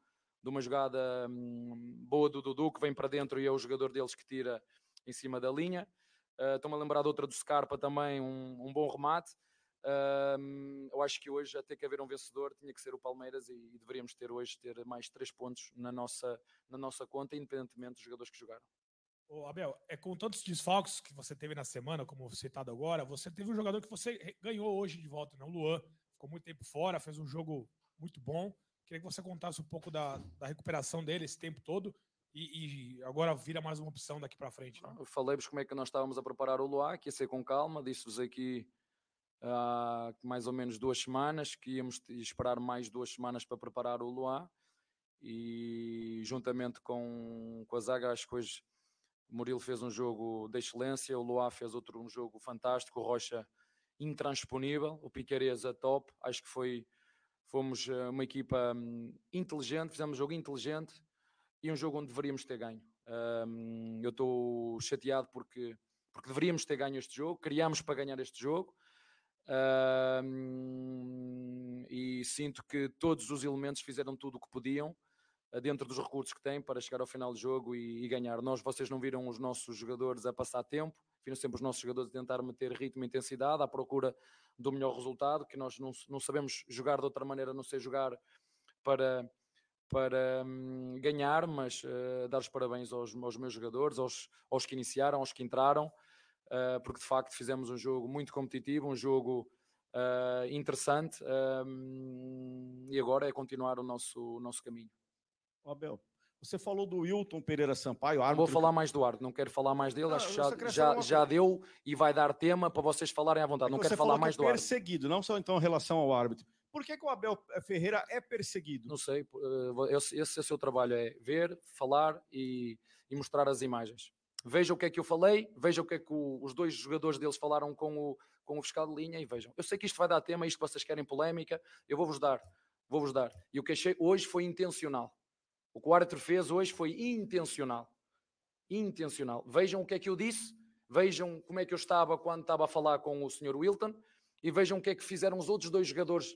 de uma jogada um, boa do Dudu que vem para dentro e é o jogador deles que tira em cima da linha. Uh, Estou-me a lembrar de outra do Scarpa também, um, um bom remate. Uh, eu acho que hoje, ter que haver um vencedor, tinha que ser o Palmeiras e, e deveríamos ter hoje ter mais três pontos na nossa, na nossa conta, independentemente dos jogadores que jogaram. Ô, Abel, é com tantos desfalques que você teve na semana, como citado agora, você teve um jogador que você ganhou hoje de volta, né? O Luan. Ficou muito tempo fora, fez um jogo muito bom. Queria que você contasse um pouco da, da recuperação dele esse tempo todo e, e agora vira mais uma opção daqui para frente. Né? Falei-vos como é que nós estávamos a preparar o Luan, que ia ser com calma, disse-vos aqui há mais ou menos duas semanas que íamos esperar mais duas semanas para preparar o Luan e juntamente com, com a zaga acho que hoje o Murilo fez um jogo de excelência, o Luá fez outro um jogo fantástico, o Rocha intransponível, o Piqueires a top. Acho que foi fomos eh, uma equipa hum, inteligente, fizemos um jogo inteligente e um jogo onde deveríamos ter ganho. Um, eu estou chateado porque, porque deveríamos ter ganho este jogo, criámos para ganhar este jogo. Um, e sinto que todos os elementos fizeram tudo o que podiam dentro dos recursos que têm para chegar ao final do jogo e, e, ganhar. Nós, vocês não viram os nossos jogadores a passar tempo, viram sempre os nossos jogadores a tentar meter ritmo e intensidade à procura do melhor resultado, que nós não, não sabemos jogar de outra maneira, não sei jogar para, para hum, ganhar, mas uh, dar os parabéns aos, aos meus jogadores, aos, aos que iniciaram, aos que entraram, uh, porque de facto fizemos um jogo muito competitivo, um jogo uh, interessante, hum, e agora é continuar o nosso, o nosso caminho. Abel, você falou do Wilton Pereira Sampaio, árbitro. Vou falar mais do árbitro, não quero falar mais dele, acho que já, já, já deu e vai dar tema para vocês falarem à vontade. É não quero falar mais que é do árbitro. perseguido, não só então em relação ao árbitro. Por que, que o Abel Ferreira é perseguido? Não sei, eh, esse, esse é o seu trabalho, é ver, falar e, e, mostrar as imagens. Vejam o que é que eu falei, vejam o que é que o, os dois jogadores deles falaram com o, com o fiscal de linha e vejam. Eu sei que isto vai dar tema, isto que vocês querem polémica, eu vou-vos dar, vou-vos dar. E o que achei hoje foi intencional. O que o árbitro fez hoje foi intencional. Intencional. Vejam o que é que eu disse, vejam como é que eu estava quando estava a falar com o Sr. Wilton e vejam o que é que fizeram os outros dois jogadores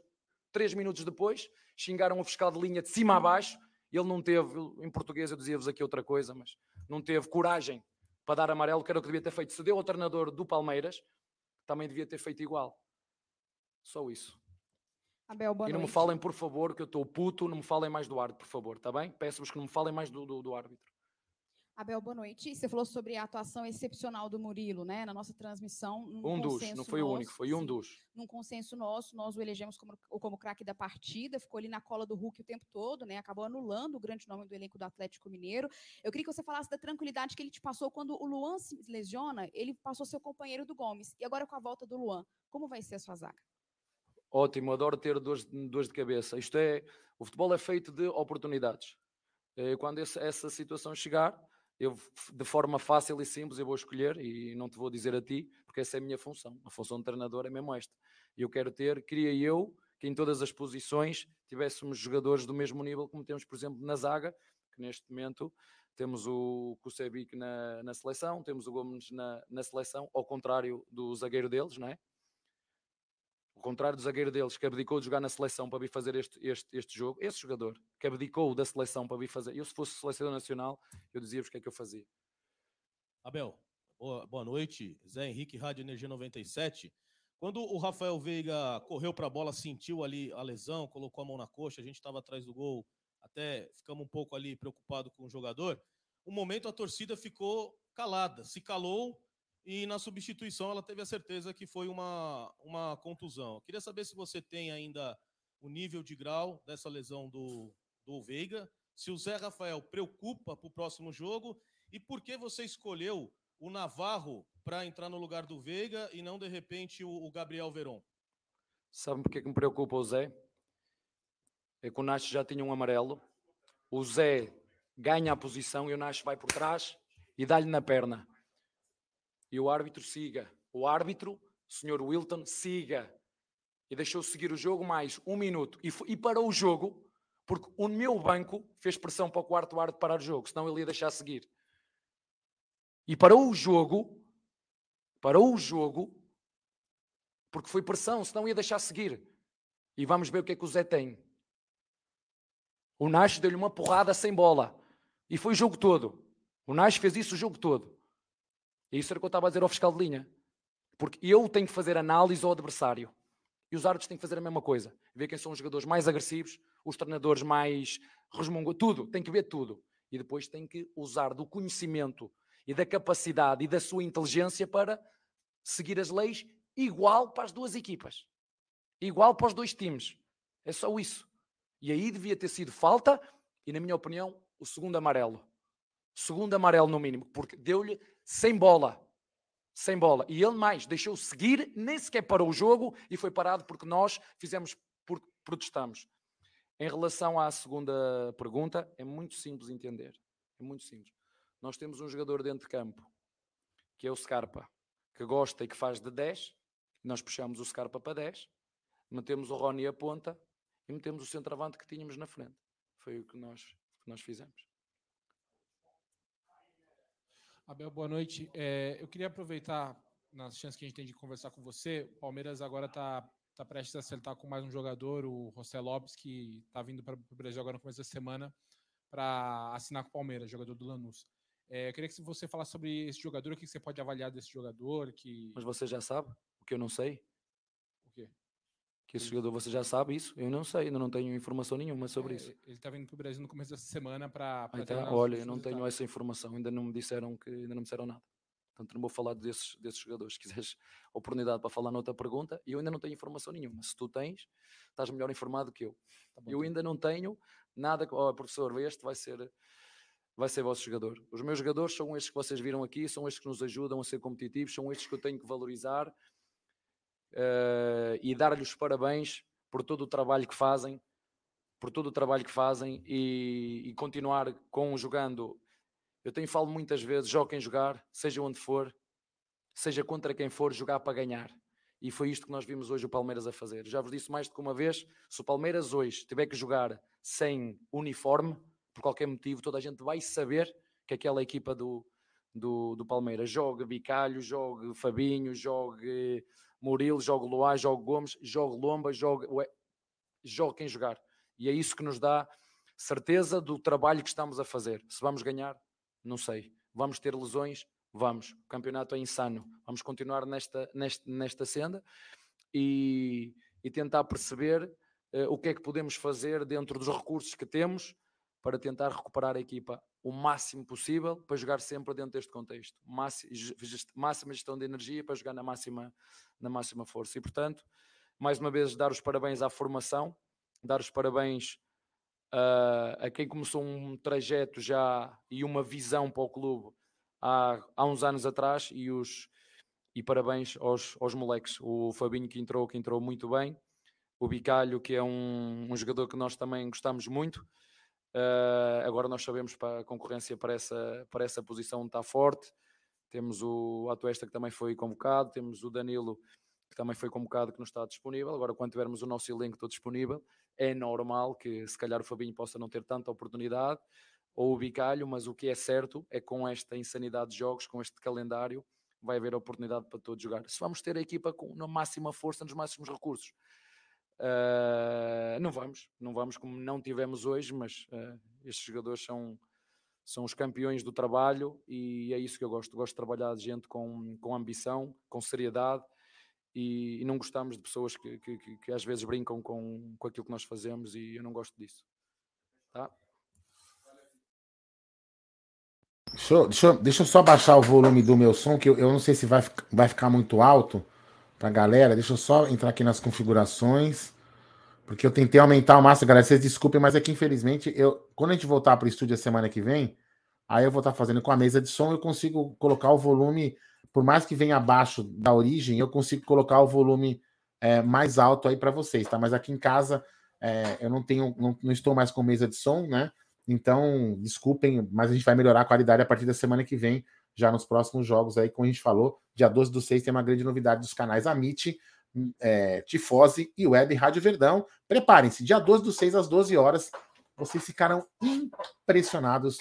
três minutos depois. Xingaram o fiscal de linha de cima a baixo. Ele não teve, em português eu dizia-vos aqui outra coisa, mas não teve coragem para dar amarelo, que era o que devia ter feito. Se deu ao treinador do Palmeiras, também devia ter feito igual. Só isso. Abel, boa e não noite. me falem, por favor, que eu estou puto, não me falem mais do árbitro, por favor, está bem? Peço-vos que não me falem mais do, do, do, árbitro. Abel, boa noite. Você falou sobre a atuação excepcional do Murilo, né? Na nossa transmissão. Um dos, não foi nosso, o único, foi um dos. Num consenso nosso, nós o elegemos como, como craque da partida, ficou ali na cola do Hulk o tempo todo, né? Acabou anulando o grande nome do elenco do Atlético Mineiro. Eu queria que você falasse da tranquilidade que ele te passou quando o Luan se lesiona, ele passou seu companheiro do Gomes. E agora com a volta do Luan, como vai ser a sua zaga? Ótimo, adoro ter duas, duas de cabeça. Isto é, o futebol é feito de oportunidades. Eh, quando essa situação chegar, eu de forma fácil e simples eu vou escolher e não te vou dizer a ti, porque essa é a minha função. A função de treinador é mesmo esta. Eu quero ter, queria eu que em todas as posições tivéssemos jogadores do mesmo nível como temos, por exemplo, na zaga, que neste momento temos o Kusevic na, na seleção, temos o Gomes na, na seleção, ao contrário do zagueiro deles, não é? Ao contrário do zagueiro deles, que abdicou de jogar na seleção para vir fazer este, este, este jogo, esse jogador que abdicou da seleção para vir fazer, eu se fosse selecionador nacional, eu dizia-vos o que é que eu fazia. Abel, Boa, noite, Zé Henrique, Rádio Energia 97. Quando o Rafael Veiga correu para a bola, sentiu ali a lesão, colocou a mão na coxa, a gente estava atrás do gol, até ficamos um pouco ali preocupado com o jogador. Um momento a torcida ficou calada, se calou e na substituição ela teve a certeza que foi uma, uma contusão. Eu queria saber se você tem ainda o nível de grau dessa lesão do, do Veiga, se o Zé Rafael preocupa para o próximo jogo e por que você escolheu o Navarro para entrar no lugar do Veiga e não de repente o, o Gabriel Veron? Sabe porque que me preocupa o Zé? É que o Nacho já tinha um amarelo, o Zé ganha a posição e o Nacho vai por trás e dá-lhe na perna. E o árbitro siga. O árbitro, o senhor Wilton, siga. E deixou seguir o jogo mais um minuto. E, e parou o jogo porque o meu banco fez pressão para o quarto árbitro parar o jogo, senão ele ia deixar seguir. E parou o jogo, parou o jogo, porque foi pressão, senão ia deixar seguir. E vamos ver o que é que o Zé tem. O Nash deu-lhe uma porrada sem bola. E foi o jogo todo. O Nash fez isso o jogo todo. E isso era o que eu estava a dizer ao fiscal de linha. Porque eu tenho que fazer análise ao adversário. E os árbitros têm que fazer a mesma coisa. Ver quem são os jogadores mais agressivos, os treinadores mais resmungos, tudo. Tem que ver tudo. E depois tem que usar do conhecimento e da capacidade e da sua inteligência para seguir as leis igual para as duas equipas. Igual para os dois times. É só isso. E aí devia ter sido falta e, na minha opinião, o segundo amarelo. Segundo amarelo no mínimo, porque deu-lhe sem bola. Sem bola. E ele mais, deixou seguir, nem sequer parou o jogo e foi parado porque nós fizemos, porque protestamos. Em relação à segunda pergunta, é muito simples entender. É muito simples. Nós temos um jogador dentro de campo, que é o Scarpa, que gosta e que faz de 10. Nós puxamos o Scarpa para 10, metemos o Rony a ponta e metemos o centroavante que tínhamos na frente. Foi o que nós, que nós fizemos. Abel, boa noite. É, eu queria aproveitar nas chances que a gente tem de conversar com você. O Palmeiras agora está tá prestes a acertar com mais um jogador, o José Lopes, que está vindo para o Brasil agora no começo da semana para assinar com o Palmeiras, jogador do Lanús. É, eu queria que você falasse sobre esse jogador, o que você pode avaliar desse jogador. Que... Mas você já sabe o que eu não sei? Que esse jogador você já sabe isso? Eu não sei, ainda não tenho informação nenhuma sobre É, isso. Ele está vindo para o Brasil no começo dessa semana para. Ah, então, olha, eu não tenho essa informação, ainda não me disseram que ainda não me disseram nada. Portanto, não vou falar desses, desses jogadores. Se quiseres oportunidade para falar noutra pergunta, eu ainda não tenho informação nenhuma. Se tu tens, estás melhor informado que eu. Tá bom, eu tá. ainda não tenho nada. Oh, professor, este vai ser, vai ser vosso jogador. Os meus jogadores são estes que vocês viram aqui, são estes que nos ajudam a ser competitivos, são estes que eu tenho que valorizar eh, e dar-lhes os parabéns por todo o trabalho que fazem, por todo o trabalho que fazem e, e continuar com jogando. Eu tenho falo muitas vezes, joguem jogar, seja onde for, seja contra quem for, jogar para ganhar. E foi isto que nós vimos hoje o Palmeiras a fazer. Já vos disse mais do que uma vez, se o Palmeiras hoje tiver que jogar sem uniforme, por qualquer motivo, toda a gente vai saber que aquela equipa do, do, do Palmeiras joga Bicalho, joga Fabinho, joga Murilo, joga Luá, joga Gomes, joga Lomba, joga, ué, joga quem jogar. E é isso que nos dá certeza do trabalho que estamos a fazer. Se vamos ganhar, não sei. Vamos ter lesões? Vamos. O campeonato é insano. Vamos continuar nesta, nesta, nesta senda e, e tentar perceber eh, o que é que podemos fazer dentro dos recursos que temos para tentar recuperar a equipa o máximo possível para jogar sempre dentro deste contexto. Máxima gestão de energia para jogar na máxima, na máxima força. E, portanto, mais uma vez, dar os parabéns à formação, dar os parabéns ah, a quem começou um trajeto já e uma visão para o clube há, há uns anos atrás e, os, e parabéns aos, aos moleques. O Fabinho que entrou, que entrou muito bem, o Bicalho, que é um, um jogador que nós também gostamos muito. Ah, agora nós sabemos que a concorrência para essa, para essa posição está forte. Temos o Atuesta que também foi convocado, temos o Danilo que também foi convocado que não está disponível. Agora, quando tivermos o nosso elenco todo disponível, é normal que se calhar o Fabinho possa não ter tanta oportunidade, ou o Bicalho, mas o que é certo é que com esta insanidade de jogos, com este calendário, vai haver oportunidade para todos jogar. Se vamos ter a equipa com na máxima força, nos máximos recursos. Ah, não vamos, não vamos como não tivemos hoje, mas ah, estes jogadores são, são os campeões do trabalho e é isso que eu gosto. Gosto de trabalhar de gente com, com ambição, com seriedade e, e não gostamos de pessoas que, que, que, que às vezes brincam com, com aquilo que nós fazemos e eu não gosto disso. Tá? Deixa deixa, deixa eu só baixar o volume do meu som, que eu, eu não sei se vai, vai ficar muito alto pra galera. Deixa eu só entrar aqui nas configurações. Porque eu tentei aumentar o máximo, galera. Vocês desculpem, mas é que infelizmente, eu, quando a gente voltar para o estúdio a semana que vem, aí eu vou estar tá fazendo com a mesa de som, eu consigo colocar o volume, por mais que venha abaixo da origem, eu consigo colocar o volume é, mais alto aí para vocês, tá? Mas aqui em casa é, eu não tenho, não, não, estou mais com mesa de som, né? Então, desculpem, mas a gente vai melhorar a qualidade a partir da semana que vem, já nos próximos jogos aí, como a gente falou, dia 12 do 6 tem uma grande novidade dos canais Amit, é, Tifose e Web Rádio Verdão. Preparem-se, dia 12 do 6 às 12 horas, vocês ficarão impressionados.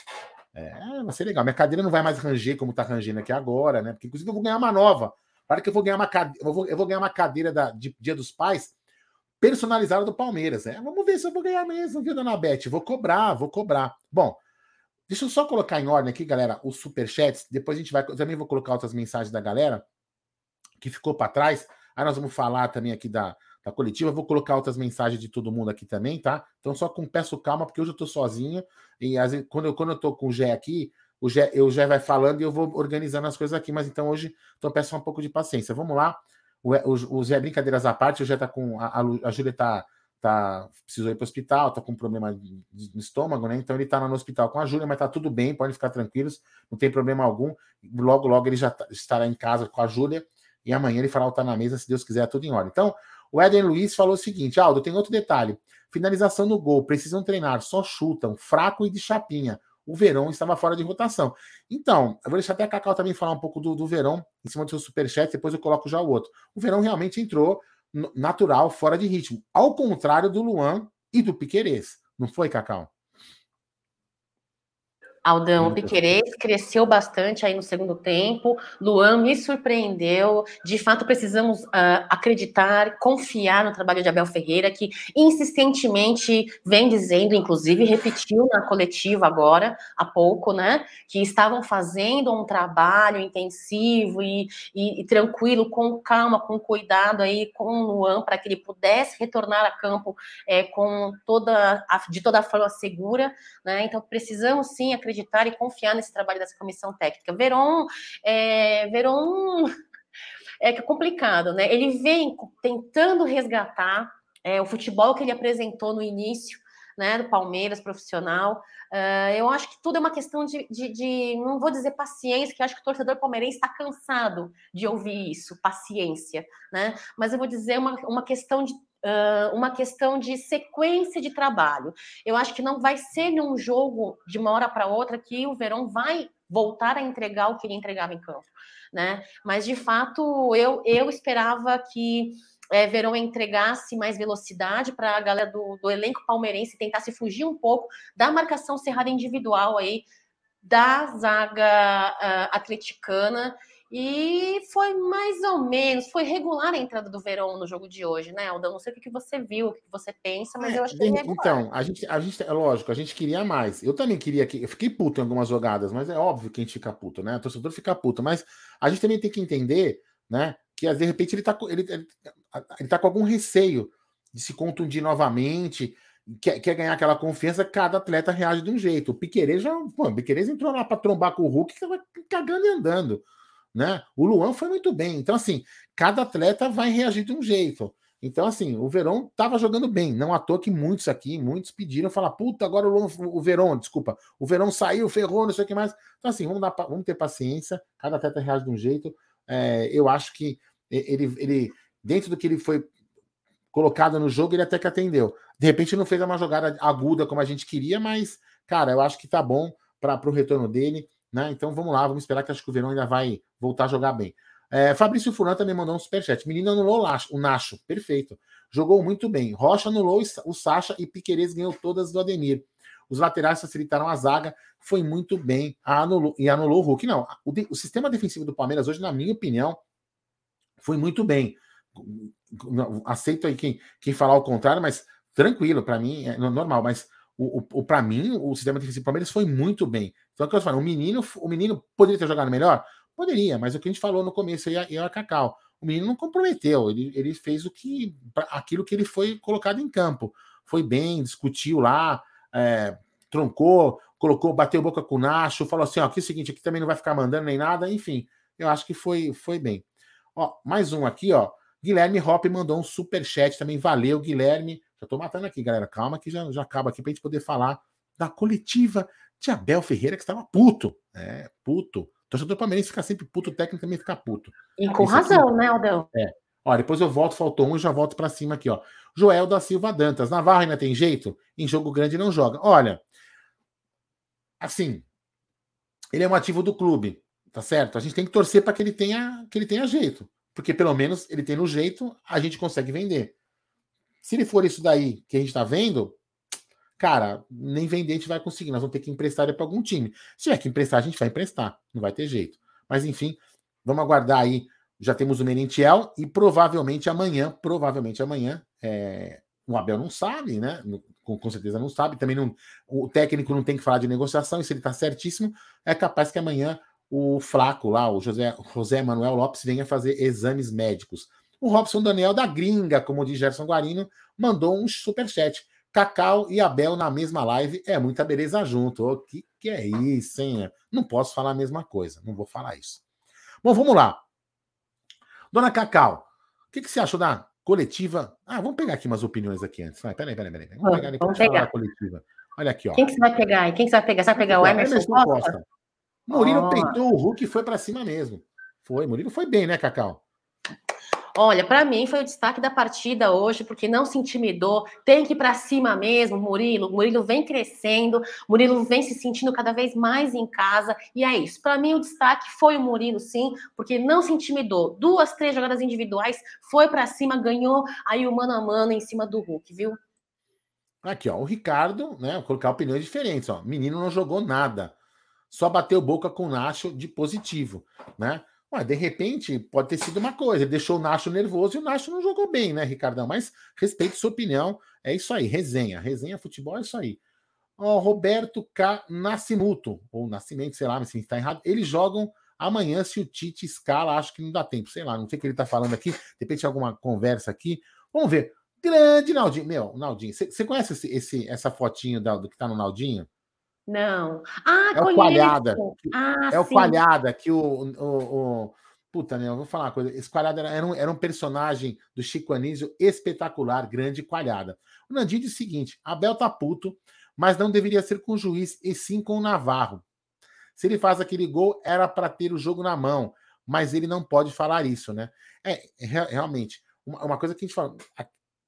É, vai ser legal. Minha cadeira não vai mais ranger como está rangendo aqui agora, né? Porque, inclusive, eu vou ganhar uma nova. Para que eu vou ganhar uma cadeira, eu vou, eu vou ganhar uma cadeira da, de Dia dos Pais personalizada do Palmeiras. É, vamos ver se eu vou ganhar mesmo, viu, dona Beth? Vou cobrar, vou cobrar. Bom, deixa eu só colocar em ordem aqui, galera, os superchats. Depois a gente vai. Também vou colocar outras mensagens da galera que ficou para trás. Aí nós vamos falar também aqui da, da coletiva. Vou colocar outras mensagens de todo mundo aqui também, tá? Então só com peço calma, porque hoje eu tô sozinho. E às vezes, quando, eu, quando eu tô com o Gé aqui, o Gé, eu já vai falando e eu vou organizando as coisas aqui. Mas então hoje, então peço um pouco de paciência. Vamos lá. O, o, o brincadeiras à parte, o Zé tá com. A, a, a Júlia tá, tá, precisou ir para o hospital, tá com problema de, de, estômago, né? Então ele tá no hospital com a Júlia, mas tá tudo bem, podem ficar tranquilos, não tem problema algum. Logo, logo ele já tá, estará em casa com a Júlia e amanhã ele fará o Tá na Mesa, se Deus quiser, tudo em ordem. Então, o Eden Luiz falou o seguinte: Aldo, tem outro detalhe. Finalização no gol, precisam treinar, só chutam, fraco e de chapinha. O Verão estava fora de rotação. Então, eu vou deixar até a Cacau também falar um pouco do, do Verão, em cima do seu superchat, depois eu coloco já o outro. O Verão realmente entrou natural, fora de ritmo. Ao contrário do Luan e do Piquerez. Não foi, Cacau? Aldão, o Piquerez cresceu bastante aí no segundo tempo. Luan me surpreendeu. De fato, precisamos uh, acreditar, confiar no trabalho de Abel Ferreira, que insistentemente vem dizendo, inclusive repetiu na coletiva agora, há pouco, né? Que estavam fazendo um trabalho intensivo e, e, e tranquilo, com calma, com cuidado aí com o Luan, para que ele pudesse retornar a campo é, com toda a, de toda forma segura, né? Então, precisamos sim acreditar acreditar e confiar nesse trabalho dessa comissão técnica. Veron, é, Veron é, é complicado, né? Ele vem tentando resgatar é, o futebol que ele apresentou no início, né, do Palmeiras profissional. Uh, eu acho que tudo é uma questão de, de, de, não vou dizer paciência, que eu acho que o torcedor palmeirense está cansado de ouvir isso, paciência, né? Mas eu vou dizer uma, uma questão de uh, uma questão de sequência de trabalho. Eu acho que não vai ser num jogo de uma hora para outra que o Verão vai voltar a entregar o que ele entregava em campo, né? Mas de fato eu, eu esperava que é, Verão entregasse mais velocidade para a galera do, do elenco palmeirense tentasse fugir um pouco da marcação cerrada individual aí da zaga uh, atleticana e foi mais ou menos, foi regular a entrada do Verão no jogo de hoje, né, Aldão? Não sei o que você viu, o que você pensa, mas é, eu achei regular. Então, a gente, a gente, é lógico, a gente queria mais. Eu também queria que. Eu fiquei puto em algumas jogadas, mas é óbvio que a gente fica puto, né? O torcedor fica puto, mas a gente também tem que entender, né? Que de repente ele tá, ele, ele, ele tá com algum receio de se contundir novamente. Quer, quer ganhar aquela confiança, cada atleta reage de um jeito. O Piquerez já. Pô, o entrou lá para trombar com o Hulk, cagando e andando né? O Luan foi muito bem. Então, assim, cada atleta vai reagir de um jeito. Então, assim, o Verão estava jogando bem. Não à toa que muitos aqui, muitos pediram falar, puta, agora o, Luan, o Verão, desculpa, o Verão saiu, ferrou, não sei o que mais. Então, assim, vamos, dar, vamos ter paciência, cada atleta reage de um jeito. É, eu acho que ele, ele, dentro do que ele foi colocado no jogo, ele até que atendeu. De repente, não fez uma jogada aguda como a gente queria, mas, cara, eu acho que tá bom para o retorno dele. Né? Então vamos lá, vamos esperar que acho que o Verão ainda vai voltar a jogar bem. É, Fabrício Furan também mandou um superchat. Menino anulou o Nacho, perfeito. Jogou muito bem. Rocha anulou o Sacha e Piquerez ganhou todas do Ademir. Os laterais facilitaram a zaga, foi muito bem anulou, e anulou o Hulk. Não, o, o, sistema defensivo do Palmeiras hoje, na minha opinião, foi muito bem. Aceito aí quem, quem falar o contrário, mas tranquilo, para mim é normal. Mas o, o, o para mim, o sistema defensivo do Palmeiras foi muito bem. Então, o que eu falo, o menino, o menino poderia ter jogado melhor? Poderia, mas o que a gente falou no começo aí é a Cacau. O menino não comprometeu, ele, ele fez o que aquilo que ele foi colocado em campo. Foi bem, discutiu lá, é, troncou, colocou, bateu boca com o Nacho, falou assim: ó, aqui é o seguinte, aqui também não vai ficar mandando nem nada, enfim, eu acho que foi, foi bem. Ó, mais um aqui, ó. Guilherme Hop mandou um super chat também. Valeu, Guilherme. Já tô matando aqui, galera. Calma que já, já acaba aqui pra gente poder falar da coletiva de Abel Ferreira, que estava puto. É, puto. Torcedor palmeirense fica sempre puto, o técnico também fica puto. E com Isso razão, aqui, né, Aldão? É. Ó, depois eu volto, faltou um e já volto para cima aqui, ó. Joel da Silva Dantas. Navarro ainda tem jeito? Em jogo grande não joga. Olha, assim, ele é um ativo do clube, tá certo? A gente tem que torcer para que ele tenha que ele tenha jeito, porque pelo menos ele tem no jeito, a gente consegue vender. Se ele for isso daí que a gente tá vendo, cara, nem vender a gente vai conseguir, nós vamos ter que emprestar ele para algum time. Se tiver que emprestar, a gente vai emprestar, não vai ter jeito. Mas enfim, vamos aguardar aí. Já temos o Merentiel e provavelmente amanhã, provavelmente amanhã, é, o Abel não sabe, né? Com, com, certeza não sabe. Também não, o técnico não tem que falar de negociação, e se ele está certíssimo, é capaz que amanhã o Flaco lá, o José, José Manuel Lopes, venha fazer exames médicos. O Robson Daniel da gringa, como diz Gerson Guarino, mandou um superchat. Cacau e Abel na mesma live é muita beleza junto. O oh, que, que é isso, hein? Não posso falar a mesma coisa, não vou falar isso. Bom, vamos lá. Dona Cacau, o que, que você achou da Coletiva. Ah, vamos pegar aqui umas opiniões aqui antes. Vai, peraí, peraí, peraí. Vamos pegar depois vamos pegar. coletiva. Olha aqui, ó. Quem que você vai pegar aí? Quem que você vai pegar? Você vai pegar o Emerson, Emerson Costa? Costa. Murilo oh. peitou o Hulk e foi para cima mesmo. Foi, Murilo foi bem, né, Cacau? Olha, para mim foi o destaque da partida hoje, porque não se intimidou, tem que ir para cima mesmo, Murilo. Murilo vem crescendo, Murilo vem se sentindo cada vez mais em casa, e é isso. Para mim, o destaque foi o Murilo, sim, porque não se intimidou. Duas, três jogadas individuais, foi para cima, ganhou aí o mano a mano em cima do Hulk, viu? Aqui, ó, o Ricardo, né? Vou colocar opiniões diferentes, ó. Menino não jogou nada, só bateu boca com o Nacho de positivo, né? Ué, de repente, pode ter sido uma coisa. Ele deixou o Nacho nervoso e o Nacho não jogou bem, né, Ricardão? Mas respeito sua opinião. É isso aí. Resenha. Resenha futebol é isso aí. Ó, Roberto K. Nascimento, ou Nascimento, sei lá, se está errado. Eles jogam amanhã se o Tite escala. Acho que não dá tempo. Sei lá, não sei o que ele está falando aqui. De repente, alguma conversa aqui. Vamos ver. Grande Naldinho. Meu, Naldinho, você conhece esse, esse, essa fotinho do, do que está no Naldinho? Não. Ah, é o Coalhada. Ah, é o Coalhada que o, o, o, Puta, né? Eu vou falar uma coisa. Esse Coalhada era, um, era um personagem do Chico Anísio espetacular, grande Coalhada. O Nandinho diz o seguinte: Abel tá puto, mas não deveria ser com o juiz, e sim com o Navarro. Se ele faz aquele gol, era para ter o jogo na mão, mas ele não pode falar isso, né? É, realmente, uma, uma coisa que a gente fala: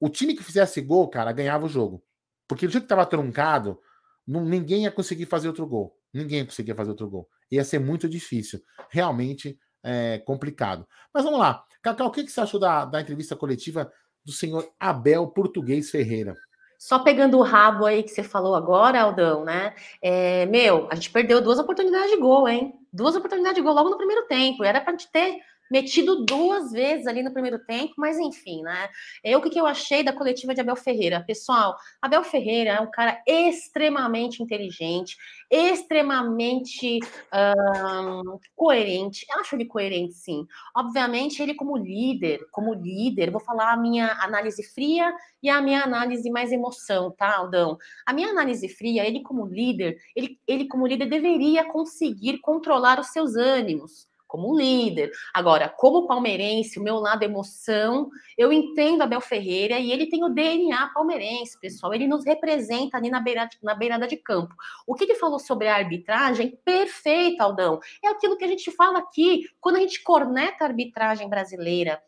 o time que fizesse gol, cara, ganhava o jogo. Porque do jeito que tava truncado, não, ninguém ia conseguir fazer outro gol. Ninguém ia conseguir fazer outro gol. Ia ser muito difícil. Realmente é, complicado. Mas vamos lá. Cacau, o que, que você achou da, da entrevista coletiva do senhor Abel Português Ferreira? Só pegando o rabo aí que você falou agora, Aldão, né? É, meu, a gente perdeu duas oportunidades de gol, hein? Duas oportunidades de gol logo no primeiro tempo. Era para gente ter metido duas vezes ali no primeiro tempo, mas enfim, né? Eu o que, eu achei da coletiva de Abel Ferreira? Pessoal, Abel Ferreira é um cara extremamente inteligente, extremamente um, coerente. Eu acho ele coerente, sim. Obviamente, ele como líder, como líder, vou falar a minha análise fria e a minha análise mais emoção, tá, Aldão? A minha análise fria, ele como líder, ele, ele como líder deveria conseguir controlar os seus ânimos como líder. Agora, como palmeirense, o meu lado emoção, eu entendo Abel Ferreira e ele tem o DNA palmeirense, pessoal. Ele nos representa ali na, beira, na beirada de campo. O que ele falou sobre a arbitragem, perfeito, Aldão. É aquilo que a gente fala aqui, quando a gente corneta a arbitragem brasileira,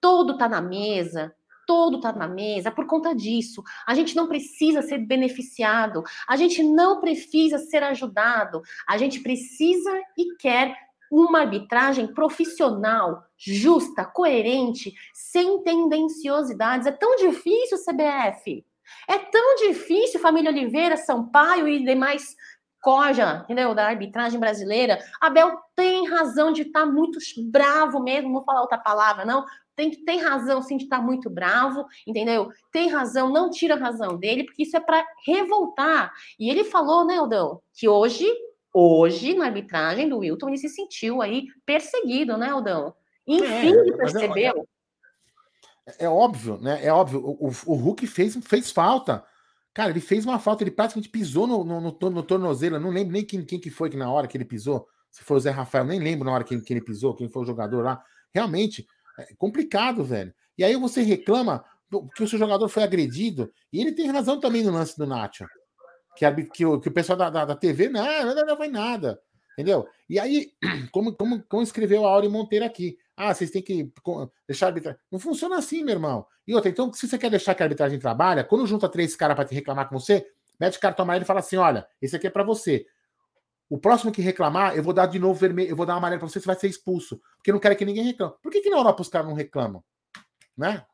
todo tá na mesa, todo tá na mesa por conta disso. A gente não precisa ser beneficiado, a gente não precisa ser ajudado, a gente precisa e quer uma arbitragem profissional, justa, coerente, sem tendenciosidades. É tão difícil, CBF. É tão difícil, família Oliveira, Sampaio e demais discorda, entendeu? Da arbitragem brasileira, Abel tem razão de estar tá muito bravo mesmo, não vou falar outra palavra, não. Tem, tem razão, sim, de estar tá muito bravo, entendeu? Tem razão, não tira a razão dele, porque isso é para revoltar. E ele falou, né, Aldão, que hoje, hoje, na arbitragem do Wilton, ele se sentiu aí perseguido, né, Aldão? Enfim, é, ele percebeu. É, é, óbvio, né? É óbvio. O, o, o Hulk fez, fez falta. Cara, ele fez uma falta, ele praticamente pisou no, no, no, no tornozelo. Eu não lembro nem quem, quem que foi que na hora que ele pisou. Se foi o Zé Rafael, nem lembro na hora que, que ele pisou, quem foi o jogador lá. Realmente, é complicado, velho. E aí você reclama que o seu jogador foi agredido. E ele tem razão também no lance do Nacho. Que, que, o, que o pessoal da, da, da TV, não, não, não foi nada. Entendeu? E aí, como, como, como escreveu a Auri Monteiro aqui, ah, vocês têm que deixar a arbitragem. Não funciona assim, meu irmão. E outra, então, se você quer deixar que a arbitragem trabalhe, quando junta três caras para te reclamar com você, mete cartão amarelo e fala assim: olha, esse aqui é para você. O próximo que reclamar, eu vou dar de novo vermelho, eu vou dar uma amarelo para você, você vai ser expulso. Porque eu não quero que ninguém reclame. Por que, que na Europa os caras não reclamam? Né?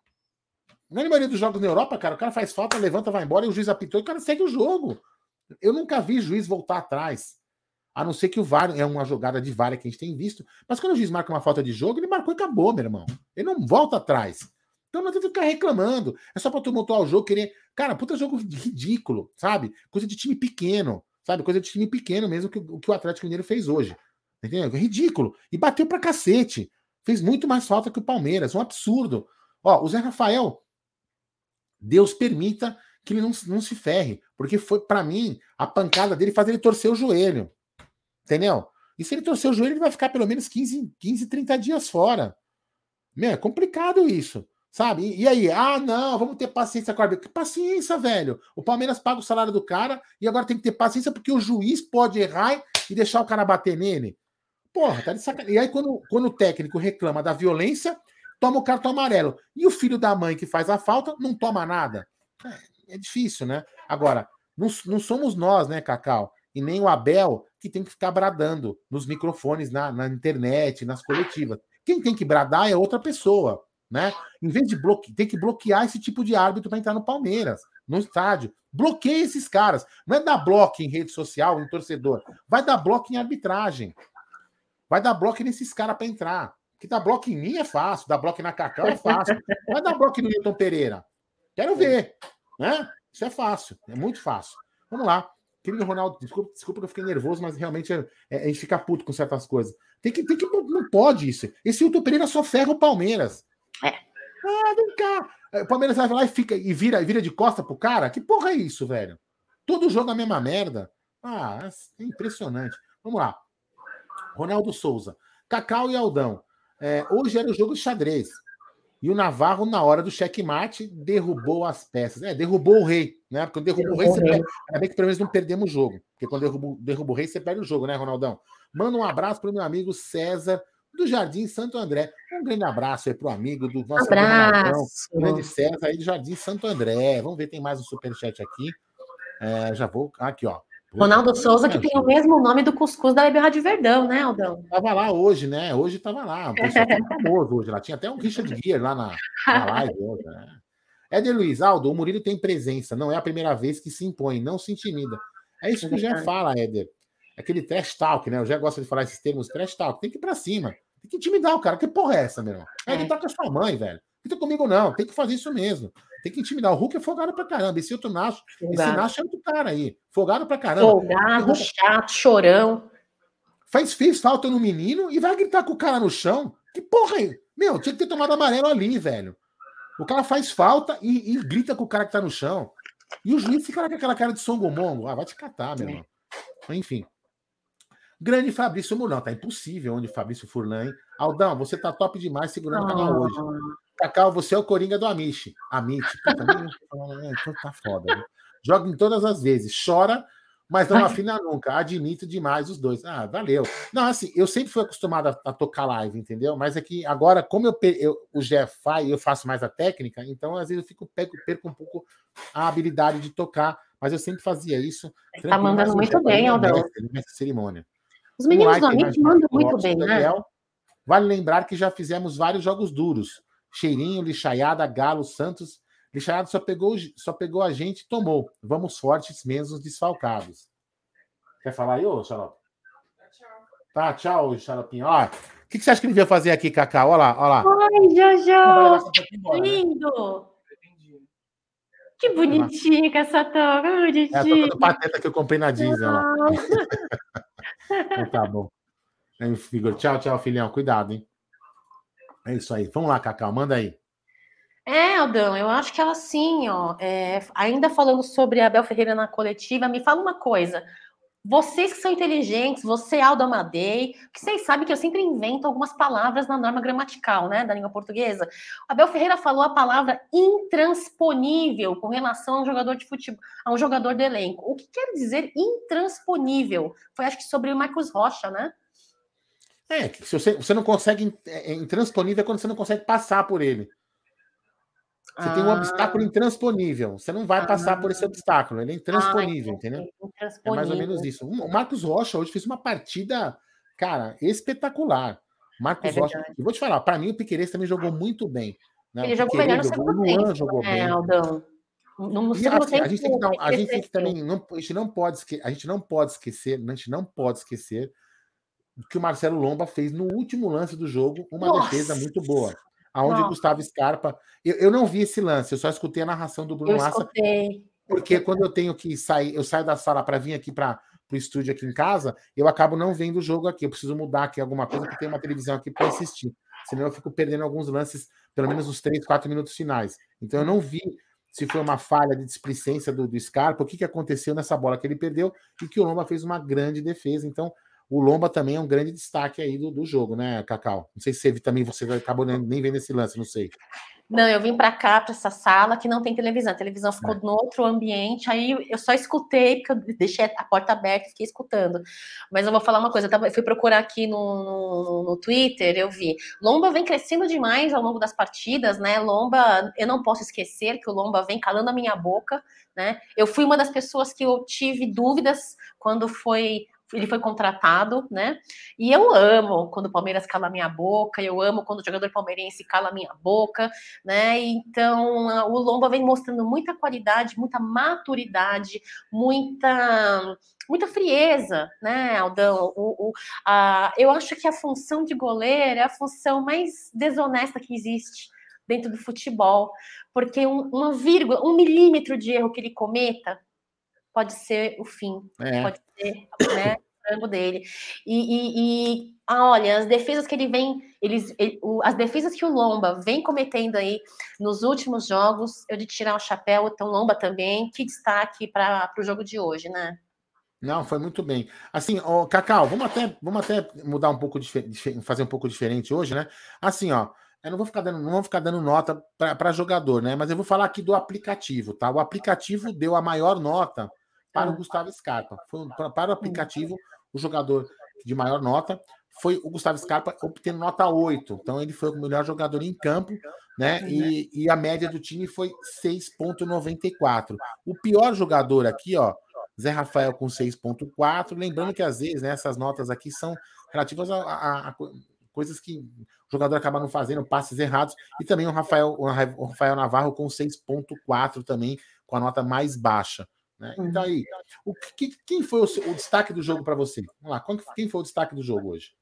Na maioria dos jogos na Europa, cara, o cara faz falta, levanta, vai embora e o juiz apitou e o cara segue o jogo. Eu nunca vi juiz voltar atrás. A não ser que o VAR é uma jogada de VAR que a gente tem visto. Mas quando o juiz marca uma falta de jogo, ele marcou e acabou, meu irmão. Ele não volta atrás. Então não adianta ficar reclamando. É só pra tumultuar o jogo, querer. Cara, puta jogo ridículo, sabe? Coisa de time pequeno, sabe? Coisa de time pequeno mesmo que, que o Atlético Mineiro fez hoje. Entendeu? É ridículo. E bateu pra cacete. Fez muito mais falta que o Palmeiras. Um absurdo. Ó, o Zé Rafael, Deus permita que ele não, não se ferre. Porque foi, para mim, a pancada dele faz ele torcer o joelho. Entendeu? E se ele torcer o joelho, ele vai ficar pelo menos 15, 15 30 dias fora. Meu, é complicado isso. Sabe? E, e aí? Ah, não, vamos ter paciência com a árbitro. Que paciência, velho. O Palmeiras paga o salário do cara e agora tem que ter paciência porque o juiz pode errar e deixar o cara bater nele. Porra, tá de sacanagem. E aí, quando, quando o técnico reclama da violência, toma o cartão amarelo. E o filho da mãe que faz a falta não toma nada. É, é difícil, né? Agora, não, não somos nós, né, Cacau? E nem o Abel que tem que ficar bradando nos microfones, na, na internet, nas coletivas. Quem tem que bradar é outra pessoa, né? Em vez de bloquear, tem que bloquear esse tipo de árbitro para entrar no Palmeiras, no estádio. Bloqueia esses caras. Não é dar bloco em rede social, em torcedor. Vai dar bloco em arbitragem. Vai dar bloco nesses caras para entrar. Que dar bloco em mim é fácil, dar bloco na Cacau é fácil. Vai dar bloco no Newton Pereira. Quero ver. Né? Isso é fácil, é muito fácil. Vamos lá. Querido Ronaldo, desculpa, desculpa que eu fiquei nervoso, mas realmente é, é, a gente fica puto com certas coisas. Tem que, tem que, não pode isso. Esse Hilton Pereira só ferra o Palmeiras. É. Ah, vem cá. É, o Palmeiras vai lá e fica e vira, e vira de costa pro cara? Que porra é isso, velho? Todo jogo a mesma merda. Ah, é impressionante. Vamos lá. Ronaldo Souza. Cacau e Aldão. É, hoje era o jogo de xadrez. E o Navarro, na hora do checkmate, derrubou as peças. É, derrubou o rei, né? Porque quando derrubou o rei, você perde. Ainda bem que pelo menos não perdemos o jogo. Porque quando derruba, derruba o rei, você perde o jogo, né, Ronaldão? Manda um abraço para o meu amigo César do Jardim Santo André. Um grande abraço aí para o amigo do nosso abraço. grande César aí do Jardim Santo André. Vamos ver, tem mais um superchat aqui. É, já vou. Aqui, ó. Ronaldo Souza, que tem o mesmo nome do cuscuz da Web Rádio Verdão, né, Aldão? Tava lá hoje, né? Hoje tava lá. O pessoal famoso hoje. Lá tinha até um Richard Gear lá na, na live hoje, né? Éder Luiz, Aldo, o Murilo tem presença, não é a primeira vez que se impõe, não se intimida. É isso que o Jé fala, Éder. Aquele trash talk, né? Eu já gosto de falar esses termos trash talk. Tem que ir pra cima. Tem que intimidar o cara. Que porra é essa, meu irmão? É, ele tá com a sua mãe, velho. Não tá comigo, não. Tem que fazer isso mesmo. Tem que intimidar. O Hulk é folgado pra caramba. Esse outro Nacho, esse Nacho é outro cara aí. Folgado pra caramba. Folgado, chato, chorão. Faz, fez falta no menino e vai gritar com o cara no chão. Que porra aí? Meu, tinha que ter tomado amarelo ali, velho. O cara faz falta e, e grita com o cara que tá no chão. E o juiz fica com aquela cara de songomongo. Ah, vai te catar, meu é. irmão. Enfim. Grande Fabrício Murão. Tá impossível onde Fabrício Furlan. Aldão, você tá top demais segurando o canal hoje. Cacau, você é o Coringa do Amish. Amish. É, então tá foda. Né? Joga em todas as vezes. Chora, mas não afina nunca. Admito demais os dois. Ah, valeu. Não, assim, eu sempre fui acostumado a, a tocar live, entendeu? Mas é que agora, como eu, eu o Jeff faz, eu faço mais a técnica, então às vezes eu fico perco, perco um pouco a habilidade de tocar. Mas eu sempre fazia isso. Tá mandando muito bem, Aldão. cerimônia. Os meninos do Amish mandam muito bem, né? Vale lembrar que já fizemos vários jogos duros. Cheirinho, Lixaiada, Galo, Santos. Lixaiada só pegou, só pegou a gente e tomou. Vamos fortes, mesmo desfalcados. Quer falar aí, ô Xarope? Tá, tchau, Xaropinho. Ó, o que, que você acha que ele veio fazer aqui, Cacau? Olha lá, olha lá. Ai, Jojo! embora, né? Lindo! Que bonitinho com essa toca, É a toca do Pateta que eu comprei na Disney. Ó. Então tá bom. Tchau, tchau, filhão. Cuidado, hein? É isso aí. Vamos lá, Cacau. Manda aí. É, Aldão, eu acho que ela sim, ó. é, ainda falando sobre a Abel Ferreira na coletiva, me fala uma coisa. Vocês que são inteligentes, você, Aldo Amadei, que vocês sabem que eu sempre invento algumas palavras na norma gramatical, né, da língua portuguesa. Abel Ferreira falou a palavra intransponível com relação a um jogador de futebol, a um jogador do elenco. O que quer dizer intransponível? Foi, acho que, sobre o Marcos Rocha, né? É, se você, você não consegue. É, é intransponível é quando você não consegue passar por ele. Você tem um Ah. obstáculo intransponível. Você não vai passar por esse obstáculo. Ele é intransponível, Ah, entendeu? É mais ou menos isso. O Marcos Rocha hoje fez uma partida, cara, espetacular. Marcos É Rocha. Eu vou te falar, para mim o Piqueires também jogou muito bem. né? Ele jogou melhor no Piquerez jogou, segundo o Luan tempo, jogou né, bem. Aldão? No, no E assim, tempo, a gente tem que, dar- a gente tem que também não, a gente não pode a gente não pode esquecer, a gente não pode esquecer que o Marcelo Lomba fez no último lance do jogo uma Nossa! defesa muito boa, aonde o Nossa. Gustavo Scarpa, eu, eu não vi esse lance, eu só escutei a narração do Bruno Eu Lassa, escutei. porque quando eu tenho que sair, eu saio da sala para vir aqui para o estúdio aqui em casa, eu acabo não vendo o jogo aqui. Eu preciso mudar aqui alguma coisa, porque tem uma televisão aqui para assistir. Senão eu fico perdendo alguns lances, pelo menos os três, quatro minutos finais. Então eu não vi se foi uma falha de displicência do, do Scarpa, o que, que aconteceu nessa bola que ele perdeu e que o Lomba fez uma grande defesa. Então o Lomba também é um grande destaque aí do, do jogo, né, Cacau? Não sei se você, também você acabou nem, vendo esse lance, não sei. Não, eu vim para cá, para essa sala que não tem televisão. A televisão ficou É. no outro ambiente, aí eu só escutei, porque eu deixei a porta aberta e fiquei escutando. Mas eu vou falar uma coisa, eu fui procurar aqui no, no, no Twitter, eu vi. Lomba vem crescendo demais ao longo das partidas, né? Lomba, eu não posso esquecer que o Lomba vem calando a minha boca, né? Eu fui uma das pessoas que eu tive dúvidas quando foi ele foi contratado, né? E eu amo quando o Palmeiras cala minha boca, eu amo quando o jogador palmeirense cala minha boca, né? Então o Lomba vem mostrando muita qualidade, muita maturidade, muita muita frieza, né, Aldão? O, o- a- eu acho que a função de goleiro é a função mais desonesta que existe dentro do futebol, porque um- uma vírgula, um milímetro de erro que ele cometa pode ser o fim, É. pode ser, né, o frango dele. E, e- e, ah, olha, as defesas que ele vem, eles, ele- o- as defesas que o Lomba vem cometendo aí nos últimos jogos, eu de tirar o chapéu, então Lomba também, que destaque para o jogo de hoje, né? Não, foi muito bem. Assim, ó, Cacau, vamos até, vamos até mudar um pouco, fazer um pouco diferente hoje, né? Assim, ó, eu não vou ficar dando, não vou ficar dando nota para jogador, né? Mas eu vou falar aqui do aplicativo, tá? O aplicativo deu a maior nota para o Gustavo Scarpa. Foi para o aplicativo, o jogador de maior nota foi o Gustavo Scarpa obtendo nota 8. Então ele foi o melhor jogador em campo, né? E, e a média do time foi 6.94. O pior jogador aqui, ó, Zé Rafael com 6.4. Lembrando que às vezes né, essas notas aqui são relativas a, a- a co- coisas que o jogador acaba não fazendo, passes errados. E também o Rafael, o Ra- o Rafael Navarro com 6.4 também, com a nota mais baixa. Né? Então aí, o que, quem foi o, o destaque do jogo para você? Vamos lá, qual quem foi o destaque do jogo hoje?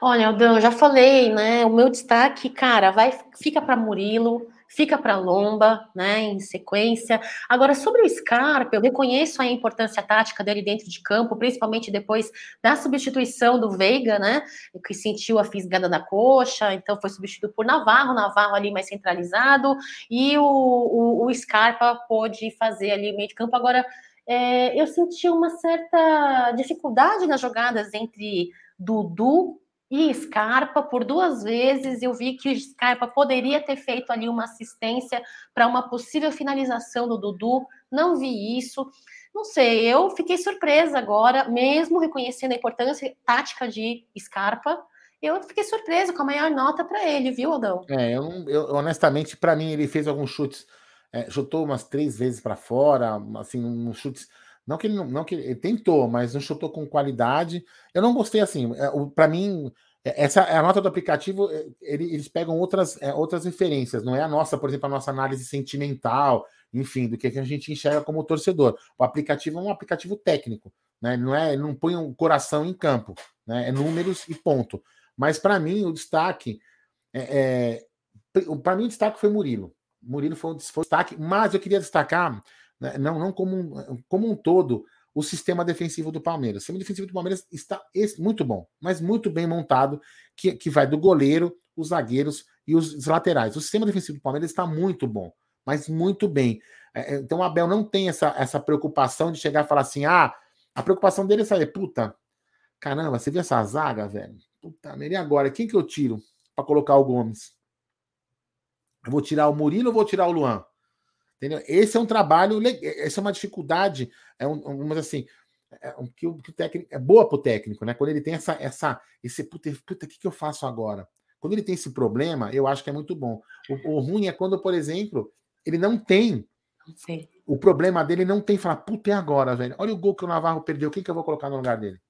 Olha, Aldão, eu já falei, né? O meu destaque, cara, vai fica para Murilo, fica para Lomba, né? Em sequência. Agora, sobre o Scarpa, eu reconheço a importância tática dele dentro de campo, principalmente depois da substituição do Veiga, né? Que sentiu a fisgada da coxa, então foi substituído por Navarro, Navarro ali mais centralizado, e o, o, o Scarpa pôde fazer ali o meio de campo. Agora, é, eu senti uma certa dificuldade nas jogadas entre Dudu e Scarpa por duas vezes. Eu vi que Scarpa poderia ter feito ali uma assistência para uma possível finalização do Dudu. Não vi isso. Não sei, eu fiquei surpresa agora, mesmo reconhecendo a importância tática de Scarpa. Eu fiquei surpresa com a maior nota para ele, viu, Aldão? É, eu, eu- honestamente, para mim, ele fez alguns chutes, é, chutou umas três vezes para fora, assim, uns chutes. Não que ele não, não que ele tentou, mas não chutou com qualidade. Eu não gostei assim. Para mim, é, essa é a nota do aplicativo. é, ele- eles pegam outras, é, outras referências. Não é a nossa, por exemplo, a nossa análise sentimental, enfim, do que a gente enxerga como torcedor. O aplicativo é um aplicativo técnico. Né? Não é, não põe um coração em campo, né? É números e ponto. Mas para mim o destaque é, é para mim o destaque foi Murilo. Murilo foi um destaque, mas eu queria destacar né, não, não como um, como um todo o sistema defensivo do Palmeiras. O sistema defensivo do Palmeiras está muito bom, mas muito bem montado, que, que vai do goleiro, os zagueiros e os laterais. O sistema defensivo do Palmeiras está muito bom, mas muito bem. É, é, então o Abel não tem essa, essa preocupação de chegar e falar assim: ah, a preocupação dele é saber, puta, caramba, você viu essa zaga, velho? Puta, e agora? Quem que eu tiro para colocar o Gomes? Eu vou tirar o Murilo ou vou tirar o Luan? Entendeu? Esse é um trabalho, essa é uma dificuldade, é um, um assim, é um, que, o, que o técnico é boa para o técnico, né? Quando ele tem essa, essa esse puta, puta, o que, que eu faço agora? Quando ele tem esse problema, eu acho que é muito bom. O, o ruim é quando, por exemplo, ele não tem. Sim. O problema dele não tem falar, puta, é agora, velho. Olha o gol que o Navarro perdeu, quem que eu vou colocar no lugar dele?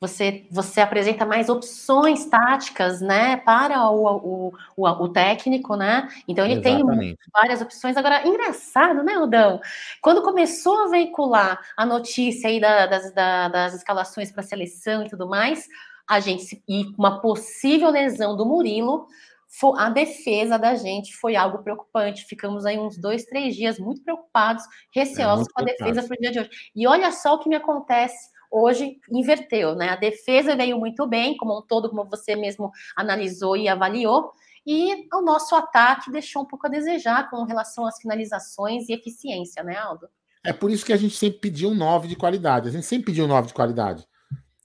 Você, você apresenta mais opções táticas, né, para o, o, o, o técnico, né? Então ele Exatamente. tem várias opções. Agora, engraçado, né, Odão? Quando começou a veicular a notícia aí da, das, da, das escalações para a seleção e tudo mais, a gente e uma possível lesão do Murilo, a defesa da gente foi algo preocupante. Ficamos aí uns dois, três dias muito preocupados, receosos é, com a defesa para o dia de hoje. E olha só o que me acontece hoje inverteu, né? A defesa veio muito bem, como um todo, como você mesmo analisou e avaliou, e o nosso ataque deixou um pouco a desejar com relação às finalizações e eficiência, né, Aldo? É por isso que a gente sempre pediu um 9 de qualidade. A gente sempre pediu um 9 de qualidade.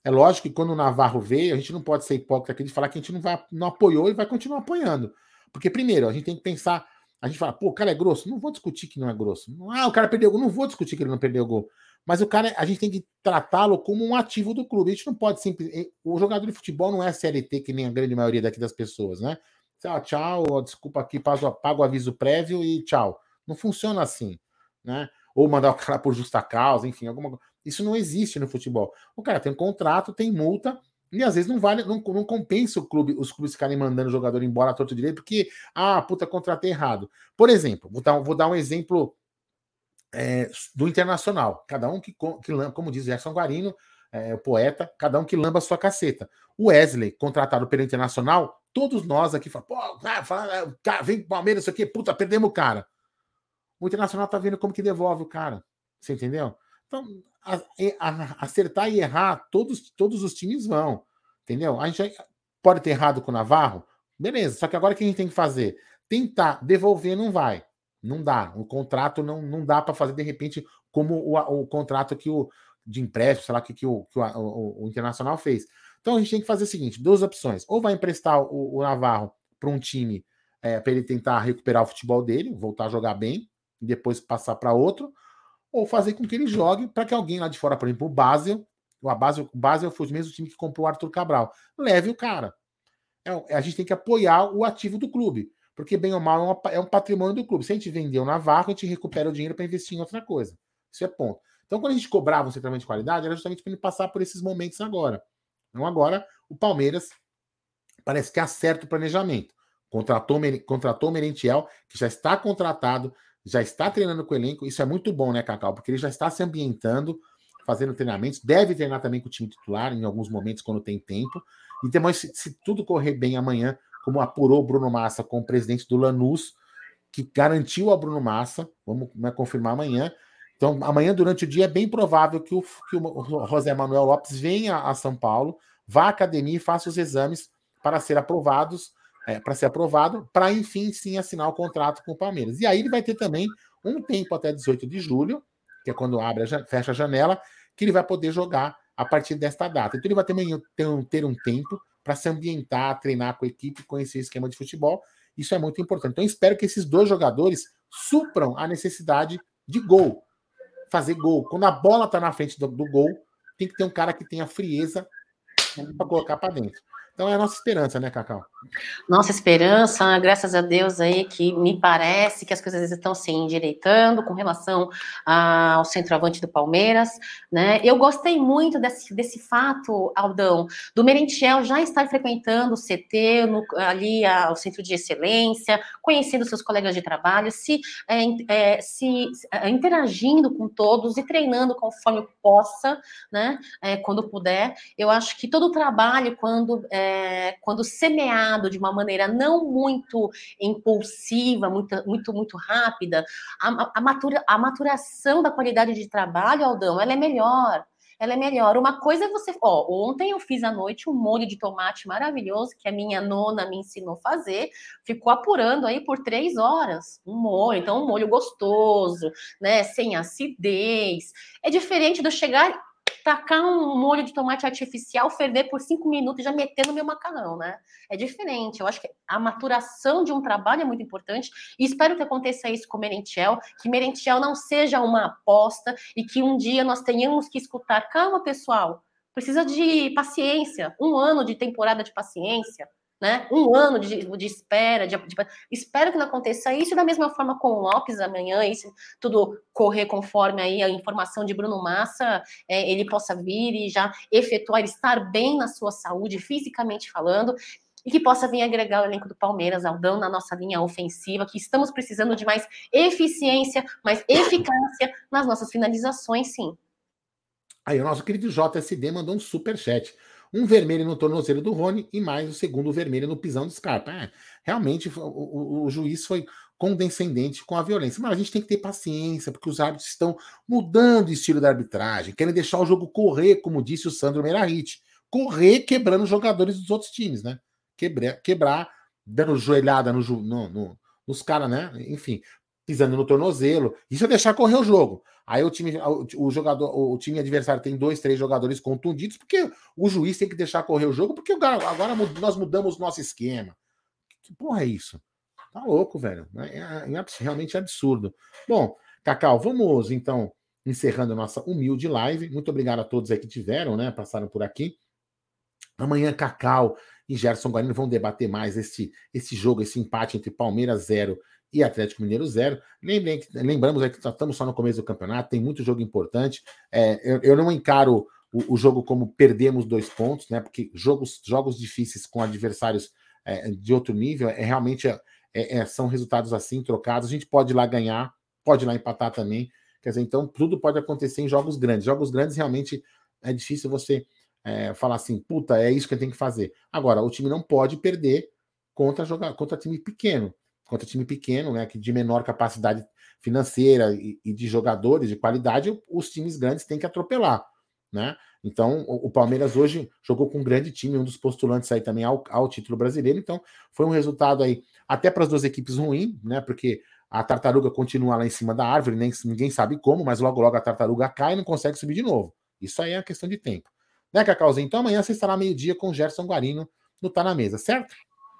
É lógico que quando o Navarro veio, a gente não pode ser hipócrita aqui de falar que a gente não, vai, não apoiou e vai continuar apoiando. Porque, primeiro, a gente tem que pensar. A gente fala, pô, o cara é grosso. Não vou discutir que não é grosso. Ah, o cara perdeu gol. Não vou discutir que ele não perdeu gol. Mas o cara, a gente tem que tratá-lo como um ativo do clube. A gente não pode sempre. O jogador de futebol não é CLT, que nem a grande maioria daqui das pessoas, né? Ah, tchau, desculpa aqui, pago, pago aviso prévio e tchau. Não funciona assim, né? Ou mandar o cara por justa causa, enfim, alguma Isso não existe no futebol. O cara tem um contrato, tem multa, e às vezes não vale, não, não compensa o clube, os clubes ficarem mandando o jogador embora torto direito, porque, ah, puta, contratei errado. Por exemplo, vou dar, vou dar um exemplo é, do Internacional. Cada um que, que como diz Gerson Guarino, é, o poeta, cada um que lamba a sua caceta. O Wesley, contratado pelo Internacional, todos nós aqui falamos, pô, vem Palmeiras, isso aqui, puta, perdemos o cara. O Internacional tá vendo como que devolve o cara. Você entendeu? Então, a, a, acertar e errar, todos, todos os times vão. Entendeu? A gente pode ter errado com o Navarro, beleza. Só que agora o que a gente tem que fazer? Tentar devolver não vai. Não dá. O contrato não, não dá para fazer de repente como o, o contrato que o de empréstimo, sei lá, que, que, o, que o, o, o, Internacional fez. Então a gente tem que fazer o seguinte: duas opções. Ou vai emprestar o, o Navarro para um time é, para ele tentar recuperar o futebol dele, voltar a jogar bem, e depois passar para outro, ou fazer com que ele jogue para que alguém lá de fora, por exemplo, o Basel, o Basel, o Basel foi o mesmo time que comprou o Arthur Cabral, leve o cara. É, a gente tem que apoiar o ativo do clube. Porque, bem ou mal, é, uma, é um patrimônio do clube. Se a gente vender o Navarro, a gente recupera o dinheiro para investir em outra coisa. Isso é ponto. Então, quando a gente cobrava um centramento de qualidade, era justamente para ele passar por esses momentos agora. Então, agora, o Palmeiras parece que acerta o planejamento. Contratou, contratou o Merentiel, que já está contratado, já está treinando com o elenco. Isso é muito bom, né, Cacau? Porque ele já está se ambientando, fazendo treinamentos. Deve treinar também com o time titular em alguns momentos, quando tem tempo. E depois, se, se tudo correr bem amanhã, como apurou Bruno Massa com o presidente do Lanús, que garantiu a Bruno Massa, vamos né, confirmar amanhã. Então, amanhã, durante o dia, é bem provável que o, que o José Manuel Lopes venha a São Paulo, vá à academia e faça os exames para ser aprovados, é, para ser aprovado, para enfim sim assinar o contrato com o Palmeiras. E aí ele vai ter também um tempo até 18 de julho, que é quando abre a, fecha a janela, que ele vai poder jogar a partir desta data. Então ele vai ter, ter, ter um tempo para se ambientar, treinar com a equipe, conhecer o esquema de futebol. Isso é muito importante. Então, espero que esses dois jogadores supram a necessidade de gol. Fazer gol. Quando a bola está na frente do, do, gol, tem que ter um cara que tenha frieza para colocar para dentro. Então é a nossa esperança, né, Cacau? Nossa esperança, graças a Deus aí, que me parece que as coisas estão se endireitando com relação ao centroavante do Palmeiras, né? Eu gostei muito desse, desse fato, Aldão, do Merentiel já estar frequentando o CT, no, ali a, o Centro de Excelência, conhecendo seus colegas de trabalho, se, é, é, se é, interagindo com todos e treinando conforme possa, né? É, quando puder. Eu acho que todo o trabalho, quando é, quando semeado de uma maneira não muito impulsiva, muito, muito, muito rápida, a, a, matura, a maturação da qualidade de trabalho, Aldão, ela é melhor ela é melhor. Uma coisa é você. Ó, ontem eu fiz à noite um molho de tomate maravilhoso que a minha nona me ensinou a fazer. Ficou apurando aí por três horas um molho. Então, um molho gostoso, né? Sem acidez. É diferente eu chegar tacar um molho de tomate artificial, ferver por cinco minutos e já meter no meu macarrão, né? É diferente. Eu acho que a maturação de um trabalho é muito importante e espero que aconteça isso com Merentiel, que Merentiel não seja uma aposta e que um dia nós tenhamos que escutar, calma, pessoal, precisa de paciência, um ano de temporada de paciência, né? Um ano de, de espera, de, de, espero que não aconteça isso, da mesma forma com o Lopes amanhã, e se tudo correr conforme aí a informação de Bruno Massa, é, ele possa vir e já efetuar, estar bem na sua saúde, fisicamente falando, e que possa vir agregar o elenco do Palmeiras, Aldão, na nossa linha ofensiva, que estamos precisando de mais eficiência, mais eficácia nas nossas finalizações, sim. Aí, o nosso querido JSD mandou um super chat. Um vermelho no tornozelo do Rony e mais o segundo vermelho no pisão do Scarpa. É, realmente o, o, o, juiz foi condescendente com a violência. Mas a gente tem que ter paciência, porque os árbitros estão mudando o estilo da arbitragem, querem deixar o jogo correr, como disse o Sandro Meirahit. Correr quebrando os jogadores dos outros times, né? Quebrar, quebrar dando joelhada no, no, no, nos caras, né? Enfim, pisando no tornozelo. Isso é deixar correr o jogo. Aí o time, o, jogador, o time adversário tem dois, três jogadores contundidos, porque o juiz tem que deixar correr o jogo, porque agora, nós mudamos nosso esquema. Que porra é isso? Tá louco, velho. É, é, é realmente absurdo. Bom, Cacau, vamos então encerrando a nossa humilde live. Muito obrigado a todos aí que tiveram, né? Passaram por aqui. Amanhã, Cacau e Gerson Guarino vão debater mais esse, esse jogo, esse empate entre Palmeiras 0 e Atlético Mineiro 0. Lembrem, lembramos aí que estamos só no começo do campeonato, tem muito jogo importante. É, eu, eu, não encaro o, o, jogo como perdemos dois pontos, né? Porque jogos, jogos difíceis com adversários é, de outro nível é realmente é, é, são resultados assim, trocados. A gente pode ir lá ganhar, pode ir lá empatar também. Quer dizer, então tudo pode acontecer em jogos grandes. Jogos grandes realmente é difícil você é, falar assim, puta, é isso que tem que fazer. Agora, o time não pode perder contra jogar contra time pequeno contra time pequeno, né, que de menor capacidade financeira e, e, de jogadores de qualidade, os times grandes têm que atropelar, né? Então, o, o, Palmeiras hoje jogou com um grande time, um dos postulantes aí também ao, ao título brasileiro, então foi um resultado aí até para as duas equipes ruim, né? Porque a tartaruga continua lá em cima da árvore, nem ninguém sabe como, mas logo logo a tartaruga cai e não consegue subir de novo. Isso aí é questão de tempo. Né, Cacauzinho? Então amanhã você estará meio-dia com o Gerson Guarino no Tá na Mesa, certo?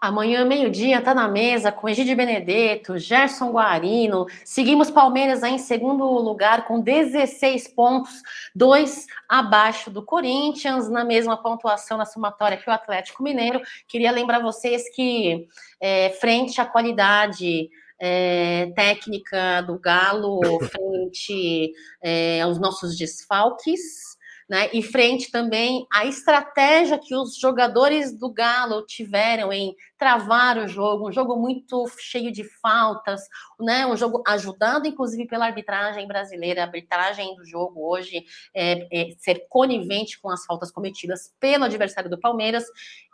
Amanhã, meio-dia, tá na mesa com Egídio Benedetto, Gerson Guarino. Seguimos Palmeiras aí em segundo lugar com 16 pontos, dois abaixo do Corinthians, na mesma pontuação na somatória que o Atlético Mineiro. Queria lembrar vocês que, é, frente à qualidade é, técnica do Galo, frente é, aos nossos desfalques, né? E frente também à estratégia que os jogadores do Galo tiveram em travar o jogo, um jogo muito cheio de faltas, né? Um jogo ajudado, inclusive, pela arbitragem brasileira, a arbitragem do jogo hoje é, é ser conivente com as faltas cometidas pelo adversário do Palmeiras.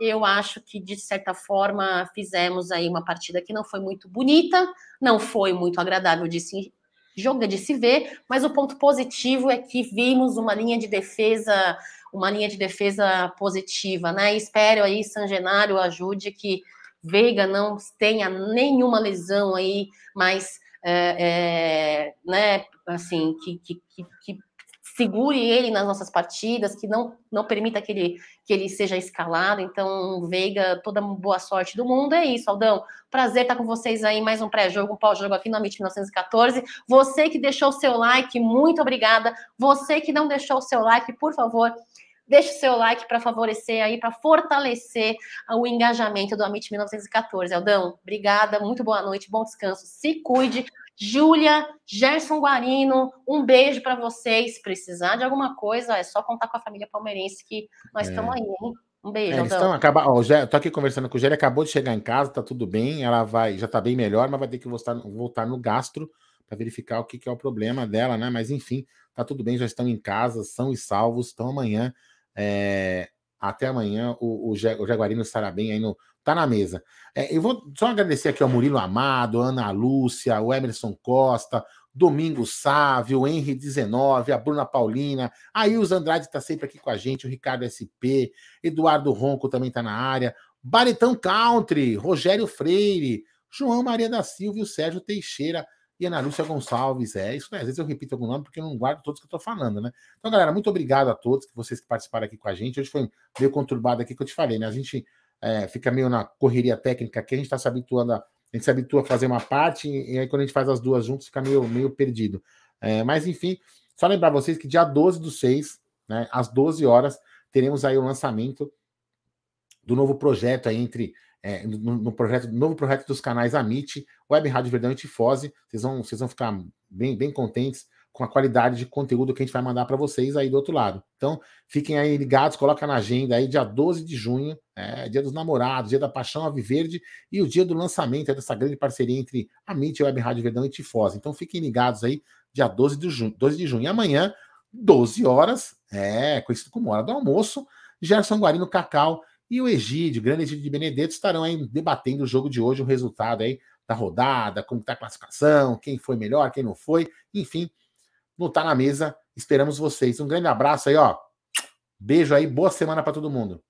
Eu acho que, de certa forma, fizemos aí uma partida que não foi muito bonita, não foi muito agradável de se jogo de se ver, mas o ponto positivo é que vimos uma linha de defesa, uma linha de defesa positiva, né? espero aí, San Genaro, ajude que Veiga não tenha nenhuma lesão aí, mas é, é, né, assim, que, que, que, segure ele nas nossas partidas, que não, não permita que ele, que ele seja escalado. Então, Veiga, toda boa sorte do mundo. É isso, Aldão. Prazer estar com vocês aí, mais um pré-jogo, um pós-jogo aqui no Amit 1914. Você que deixou o seu like, muito obrigada. Você que não deixou o seu like, por favor, Deixe seu like para favorecer aí, para fortalecer o engajamento do Amit 1914. Aldão, obrigada, muito boa noite, bom descanso, se cuide. Júlia, Gerson Guarino, um beijo para vocês. Precisar de alguma coisa, é só contar com a família palmeirense que nós É. estamos aí, hein? Um beijo, É, eles Aldão. estão acabar. Ó, o Gé- tô aqui conversando com o Gélia, acabou de chegar em casa, tá tudo bem. Ela vai, já tá bem melhor, mas vai ter que voltar, voltar no gastro para verificar o que, que é o problema dela, né? Mas enfim, tá tudo bem, já estão em casa, são e salvos. Então amanhã, é, até amanhã, o, o Jaguarino estará bem aí no. Tá na mesa. É, eu vou só agradecer aqui ao Murilo Amado, Ana Lúcia, o Emerson Costa, Domingo Sávio, Henry 19, a Bruna Paulina, a Ilza Andrade está sempre aqui com a gente, o Ricardo SP, Eduardo Ronco também está na área, Baretão Country, Rogério Freire, João Maria da Silva o Sérgio Teixeira e Ana Lúcia Gonçalves. É isso, né? Às vezes eu repito algum nome porque eu não guardo todos que eu estou falando, né? Então, galera, muito obrigado a todos que vocês que participaram aqui com a gente. Hoje foi meio conturbado aqui que eu te falei, né? A gente é, fica meio na correria técnica aqui, a gente está se habituando a. A gente se habitua a fazer uma parte e aí quando a gente faz as duas juntas fica meio, meio perdido. É, mas enfim, só lembrar vocês que dia 12 do 6, né, às 12 horas, teremos aí o lançamento do novo projeto aí entre é, no, no projeto, no novo projeto dos canais Amit, Web Rádio Verdão e Tifose. Vocês vão, vocês vão ficar bem, bem contentes com a qualidade de conteúdo que a gente vai mandar para vocês aí do outro lado. Então, fiquem aí ligados, coloca na agenda aí, dia 12 de junho, é, dia dos namorados, dia da paixão Aviverde e o dia do lançamento é dessa grande parceria entre a MIT, Web Rádio Verdão e Tifose. Então, fiquem ligados aí, dia 12 de junho. 12 de junho. E amanhã, 12 horas, é, conhecido como hora do almoço, Gerson Guarino Cacau e o Egídio, grande Egídio de Benedetto, estarão aí debatendo o jogo de hoje, o resultado aí da rodada, como está a classificação, quem foi melhor, quem não foi, enfim, não tá na mesa. Esperamos vocês. Um grande abraço aí, ó. Beijo aí, boa semana para todo mundo.